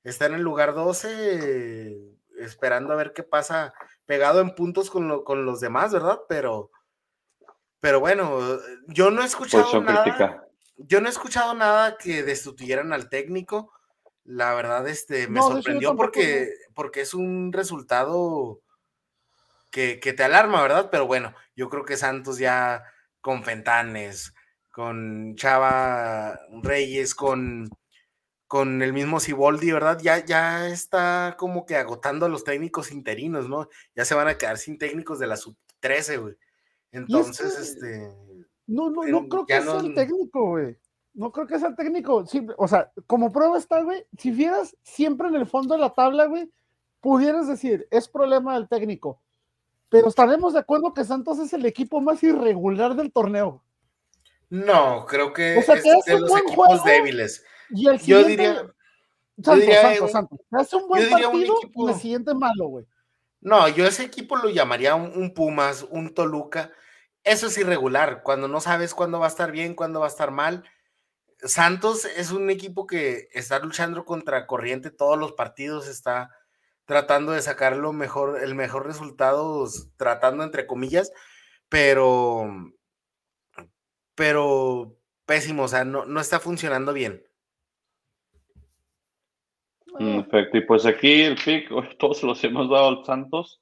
Está en el lugar 12, esperando a ver qué pasa, pegado en puntos con, con los demás, ¿verdad? Pero, pero bueno, yo no he escuchado nada. Yo no he escuchado nada que destituyeran al técnico. La verdad, este, me sorprendió porque, porque es un resultado que, que te alarma, ¿verdad? Pero bueno, yo creo que Santos ya con Fentanes, con Chava Reyes, con, con el mismo Siboldi, ¿verdad? Ya, ya está como que agotando a los técnicos interinos, ¿no? Ya se van a quedar sin técnicos de la sub-13, güey. Entonces, este... No, no, no creo que sea el técnico, güey. No creo que sea el técnico. o sea, como prueba está, güey, si vieras siempre en el fondo de la tabla, güey, pudieras decir, es problema del técnico. Pero estaremos de acuerdo que Santos es el equipo más irregular del torneo. No, creo que es de los equipos débiles. Y el yo diría. Santos, Santos, Santos. Hace un buen partido y el siguiente malo, güey. No, yo ese equipo lo llamaría un, Pumas, un Toluca. eso es irregular, cuando no sabes cuándo va a estar bien, cuándo va a estar mal. Santos es un equipo que está luchando contra corriente todos los partidos, está tratando de sacar lo mejor, el mejor resultado, tratando entre comillas, pero, pero pésimo, o sea, no, no está funcionando bien. Perfecto, y pues aquí el pick, todos los hemos dado al Santos.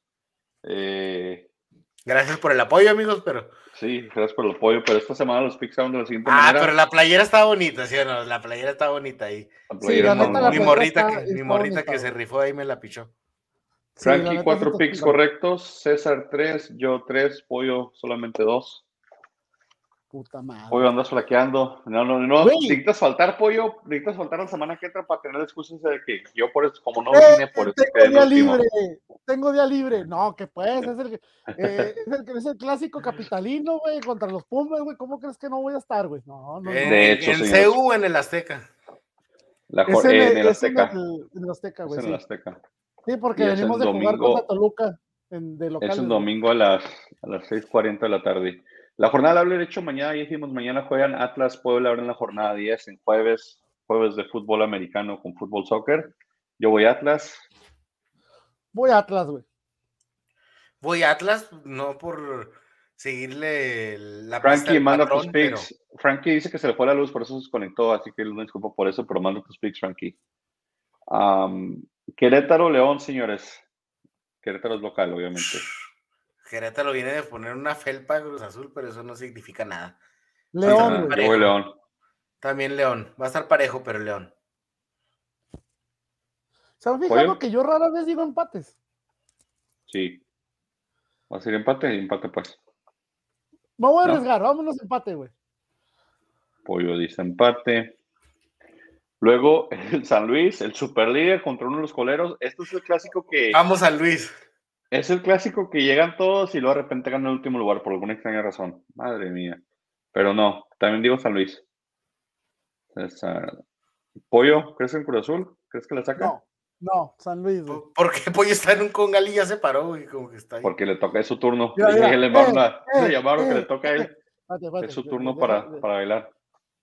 Eh, Gracias por el apoyo, amigos, pero. Sí, gracias por el apoyo, pero esta semana los picks de la siguiente ah, manera. Ah, pero la playera está bonita, ¿sí o no? La playera está bonita ahí. Sí, mi morrita, que, mi morrita que se rifó ahí me la pichó. Frankie, cuatro picks correctos, César tres, yo tres, Pollo solamente dos. Puta madre. Pollo andas flaqueando. No, no, no. Necesitas faltar, pollo. Necesitas faltar la semana que entra para tener excusas de que yo por eso, como no eh, vine, por eso. Tengo día libre. Tengo día libre. No, que pues, es el, eh, es, el, es el clásico capitalino, güey, contra los Pumas, güey. ¿Cómo crees que no voy a estar, güey? No, no. Eh, de hecho, en CU en el Azteca. La es en, en, el Azteca. En el, en el Azteca, güey. Es en el Azteca. Sí, porque venimos de jugar contra Toluca. En, de local, es un domingo a las, a las 6:40 de la tarde. La jornada la hecho mañana, ya dijimos, mañana juegan Atlas Puebla en la jornada 10, en jueves, jueves de fútbol americano con fútbol soccer. Yo voy a Atlas. Voy a Atlas, güey. Voy a Atlas, no por seguirle la Frankie manda tus picks. Frankie dice que se le fue la luz, por eso se desconectó, así que no disculpo por eso, pero manda tus picks, Frankie. Querétaro, León, señores. Querétaro es local, obviamente. Querétaro viene de poner una felpa Cruz Azul, pero eso no significa nada. León. León. También León. Va a estar parejo, pero León. ¿Se han fijado que yo rara vez digo empates? Sí. Va a ser empate y empate, pues. Vamos a arriesgar, vámonos empate, güey. Pollo dice empate. Luego *laughs* el San Luis, el superlíder contra uno de los coleros. Esto es el clásico que. Vamos a Luis. Es el clásico que llegan todos y luego de repente ganan el último lugar por alguna extraña razón. Madre mía. Pero no, también digo San Luis. Pollo, ¿crees en Cruz Azul? ¿Crees que la saca? No, no, San Luis. ¿Por qué Pollo está en un congal y ya se paró, güey? Como que está ahí. Porque le toca, es su turno. le dije que le, eh, llamaron que le toca a él. *laughs* es su turno para, para bailar.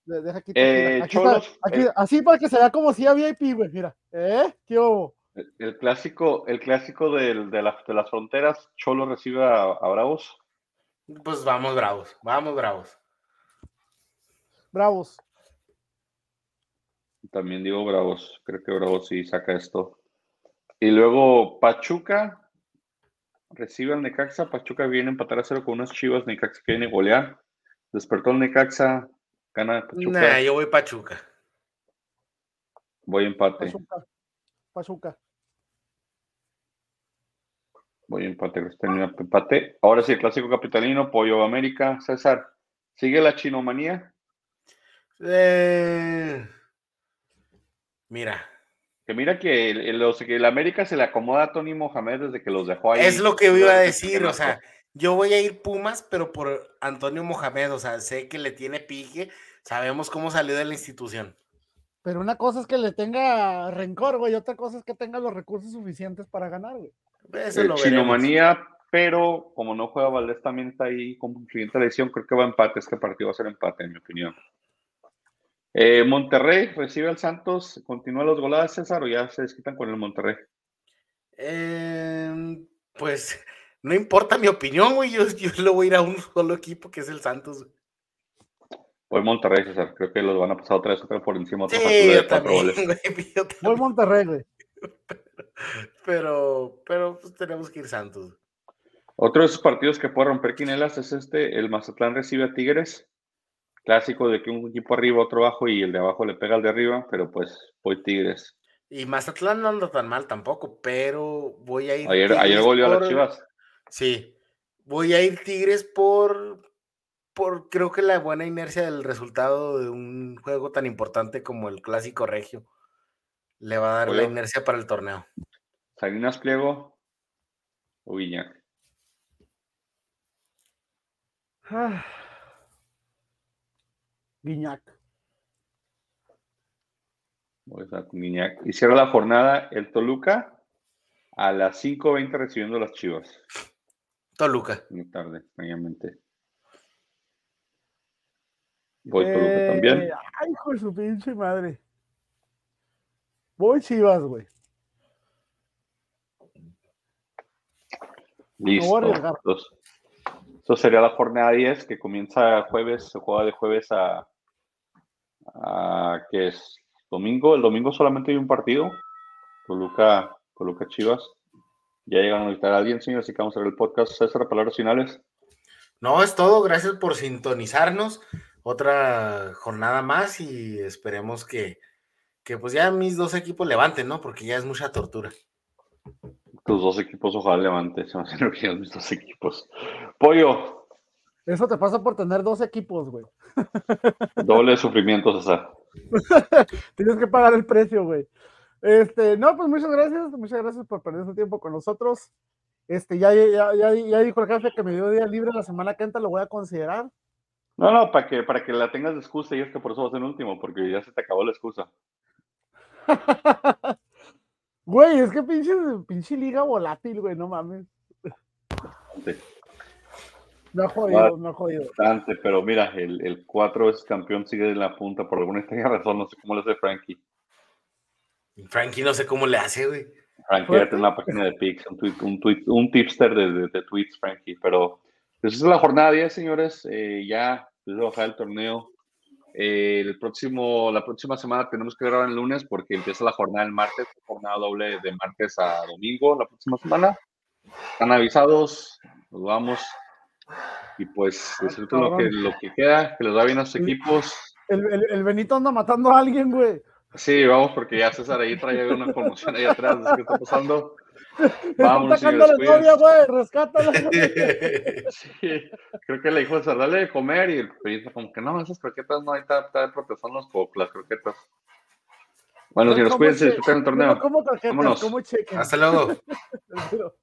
Deja aquí, eh, aquí, así para que se vea como si había VIP, güey. Mira, ¿eh? ¿Qué hubo? El, clásico, el clásico de, de, de, las fronteras, Cholo recibe a, Bravos. Pues vamos, Bravos, vamos, Bravos. Bravos. También digo Bravos, creo que Bravos sí saca esto. Y luego Pachuca recibe al Necaxa. Pachuca viene a empatar a cero con unas chivas. Necaxa que viene a golear. Despertó el Necaxa, gana Pachuca. Nah, yo voy Pachuca. Voy empate. Pachuca. Pachuca. Voy empate, empate. Ahora sí, el clásico capitalino, Pollo América. César, ¿sigue la chinomanía? Eh, mira. Que mira que el, que el América se le acomoda a Tony Mohamed desde que los dejó ahí. Es lo que iba a decir, o sea, yo voy a ir Pumas, pero por Antonio Mohamed, o sea, sé que le tiene pique, sabemos cómo salió de la institución. Pero una cosa es que le tenga rencor, güey, otra cosa es que tenga los recursos suficientes para ganar, güey. Eso Chinomanía, pero como no juega Valdés, también está ahí con siguiente lesión, creo que va a empate, este partido va a ser empate, en mi opinión. Eh, Monterrey recibe al Santos, continúa los goladas, César, o ya se desquitan con el Monterrey. Em, pues no importa mi opinión, güey, yo, yo lo voy a ir a un solo equipo que es el Santos. Voy Monterrey, César. Creo que los van a pasar otra vez otra por encima. Otra sí, yo también, güey, *laughs* Voy Monterrey, güey. *laughs* Pero, pero pues, tenemos que ir Santos. Otro de esos partidos que puede romper quinelas es este, el Mazatlán recibe a Tigres. Clásico de que un equipo arriba, otro abajo y el de abajo le pega al de arriba, pero pues voy Tigres. Y Mazatlán no anda tan mal tampoco, pero voy a ir. Ayer, ayer goleó a las Chivas. Sí, voy a ir Tigres por, por creo que la buena inercia del resultado de un juego tan importante como el Clásico Regio le va a dar la inercia para el torneo. Salinas Pliego o Guiñac. Ah. Guiñac. Y cierra la jornada el Toluca a las 5.20 recibiendo las chivas. Toluca. Muy tarde, extrañamente. Voy Toluca también. Eh, Ay, hijo de su pinche madre. Voy Chivas, güey. Listo. Entonces, eso sería la jornada 10 que comienza jueves, se juega de jueves a, a ¿qué es? Domingo. El domingo solamente hay un partido. Toluca, Toluca Chivas. Ya llegaron a visitar a alguien, señores, así que vamos a ver el podcast. César, palabras finales. No, es todo. Gracias por sintonizarnos. Otra jornada más y esperemos que, que pues ya mis dos equipos levanten, ¿no? Porque ya es mucha tortura. Tus dos equipos, ojalá levante. *laughs* Se me hacen que mis dos equipos. Pollo, Eso te pasa por tener dos equipos, güey. *laughs* doble sufrimiento, César. *laughs* Tienes que pagar el precio, güey. Este, no, pues muchas gracias, muchas gracias por perder su tiempo con nosotros. Este, ya, ya, ya, ya dijo el jefe que me dio día libre la semana que entra, lo voy a considerar. No, no, para que, para que la tengas de excusa y es que por eso vas en último, porque ya se te acabó la excusa. *laughs* Güey, es que pinche, pinche liga volátil, güey, no mames. Sí, Me ha jodido, me ha jodido. Bastante, pero mira, el, el 4 es campeón, sigue en la punta por alguna extraña razón, no sé cómo le hace Frankie. Frankie no sé cómo le hace, güey. Frankie ya tiene una página de Pix, un, tweet, un, tweet, un tipster de, de, de tweets, Frankie, pero esa es la jornada 10, señores, eh, ya desde bajar el torneo. Eh, el próximo, la próxima semana tenemos que grabar el lunes porque empieza la jornada el martes, jornada doble de martes a domingo la próxima semana. Están avisados, nos vamos y pues disfruten lo que, lo que queda, que les va bien a sus equipos. El, el, el Benito anda matando a alguien, güey. Sí, vamos porque ya César ahí trae una conmoción ahí atrás, ¿qué está pasando? *laughs* Está Vámonos, atacando a la novia, güey, rescátala. *laughs* Sí, creo que le dijo César, dale de comer y el como que no, esas croquetas no, ahí está, está de protección los co- las croquetas. Bueno, señores, como cuídense, disfruten el torneo. como tarjetas, Vámonos. como. Hasta luego. *laughs*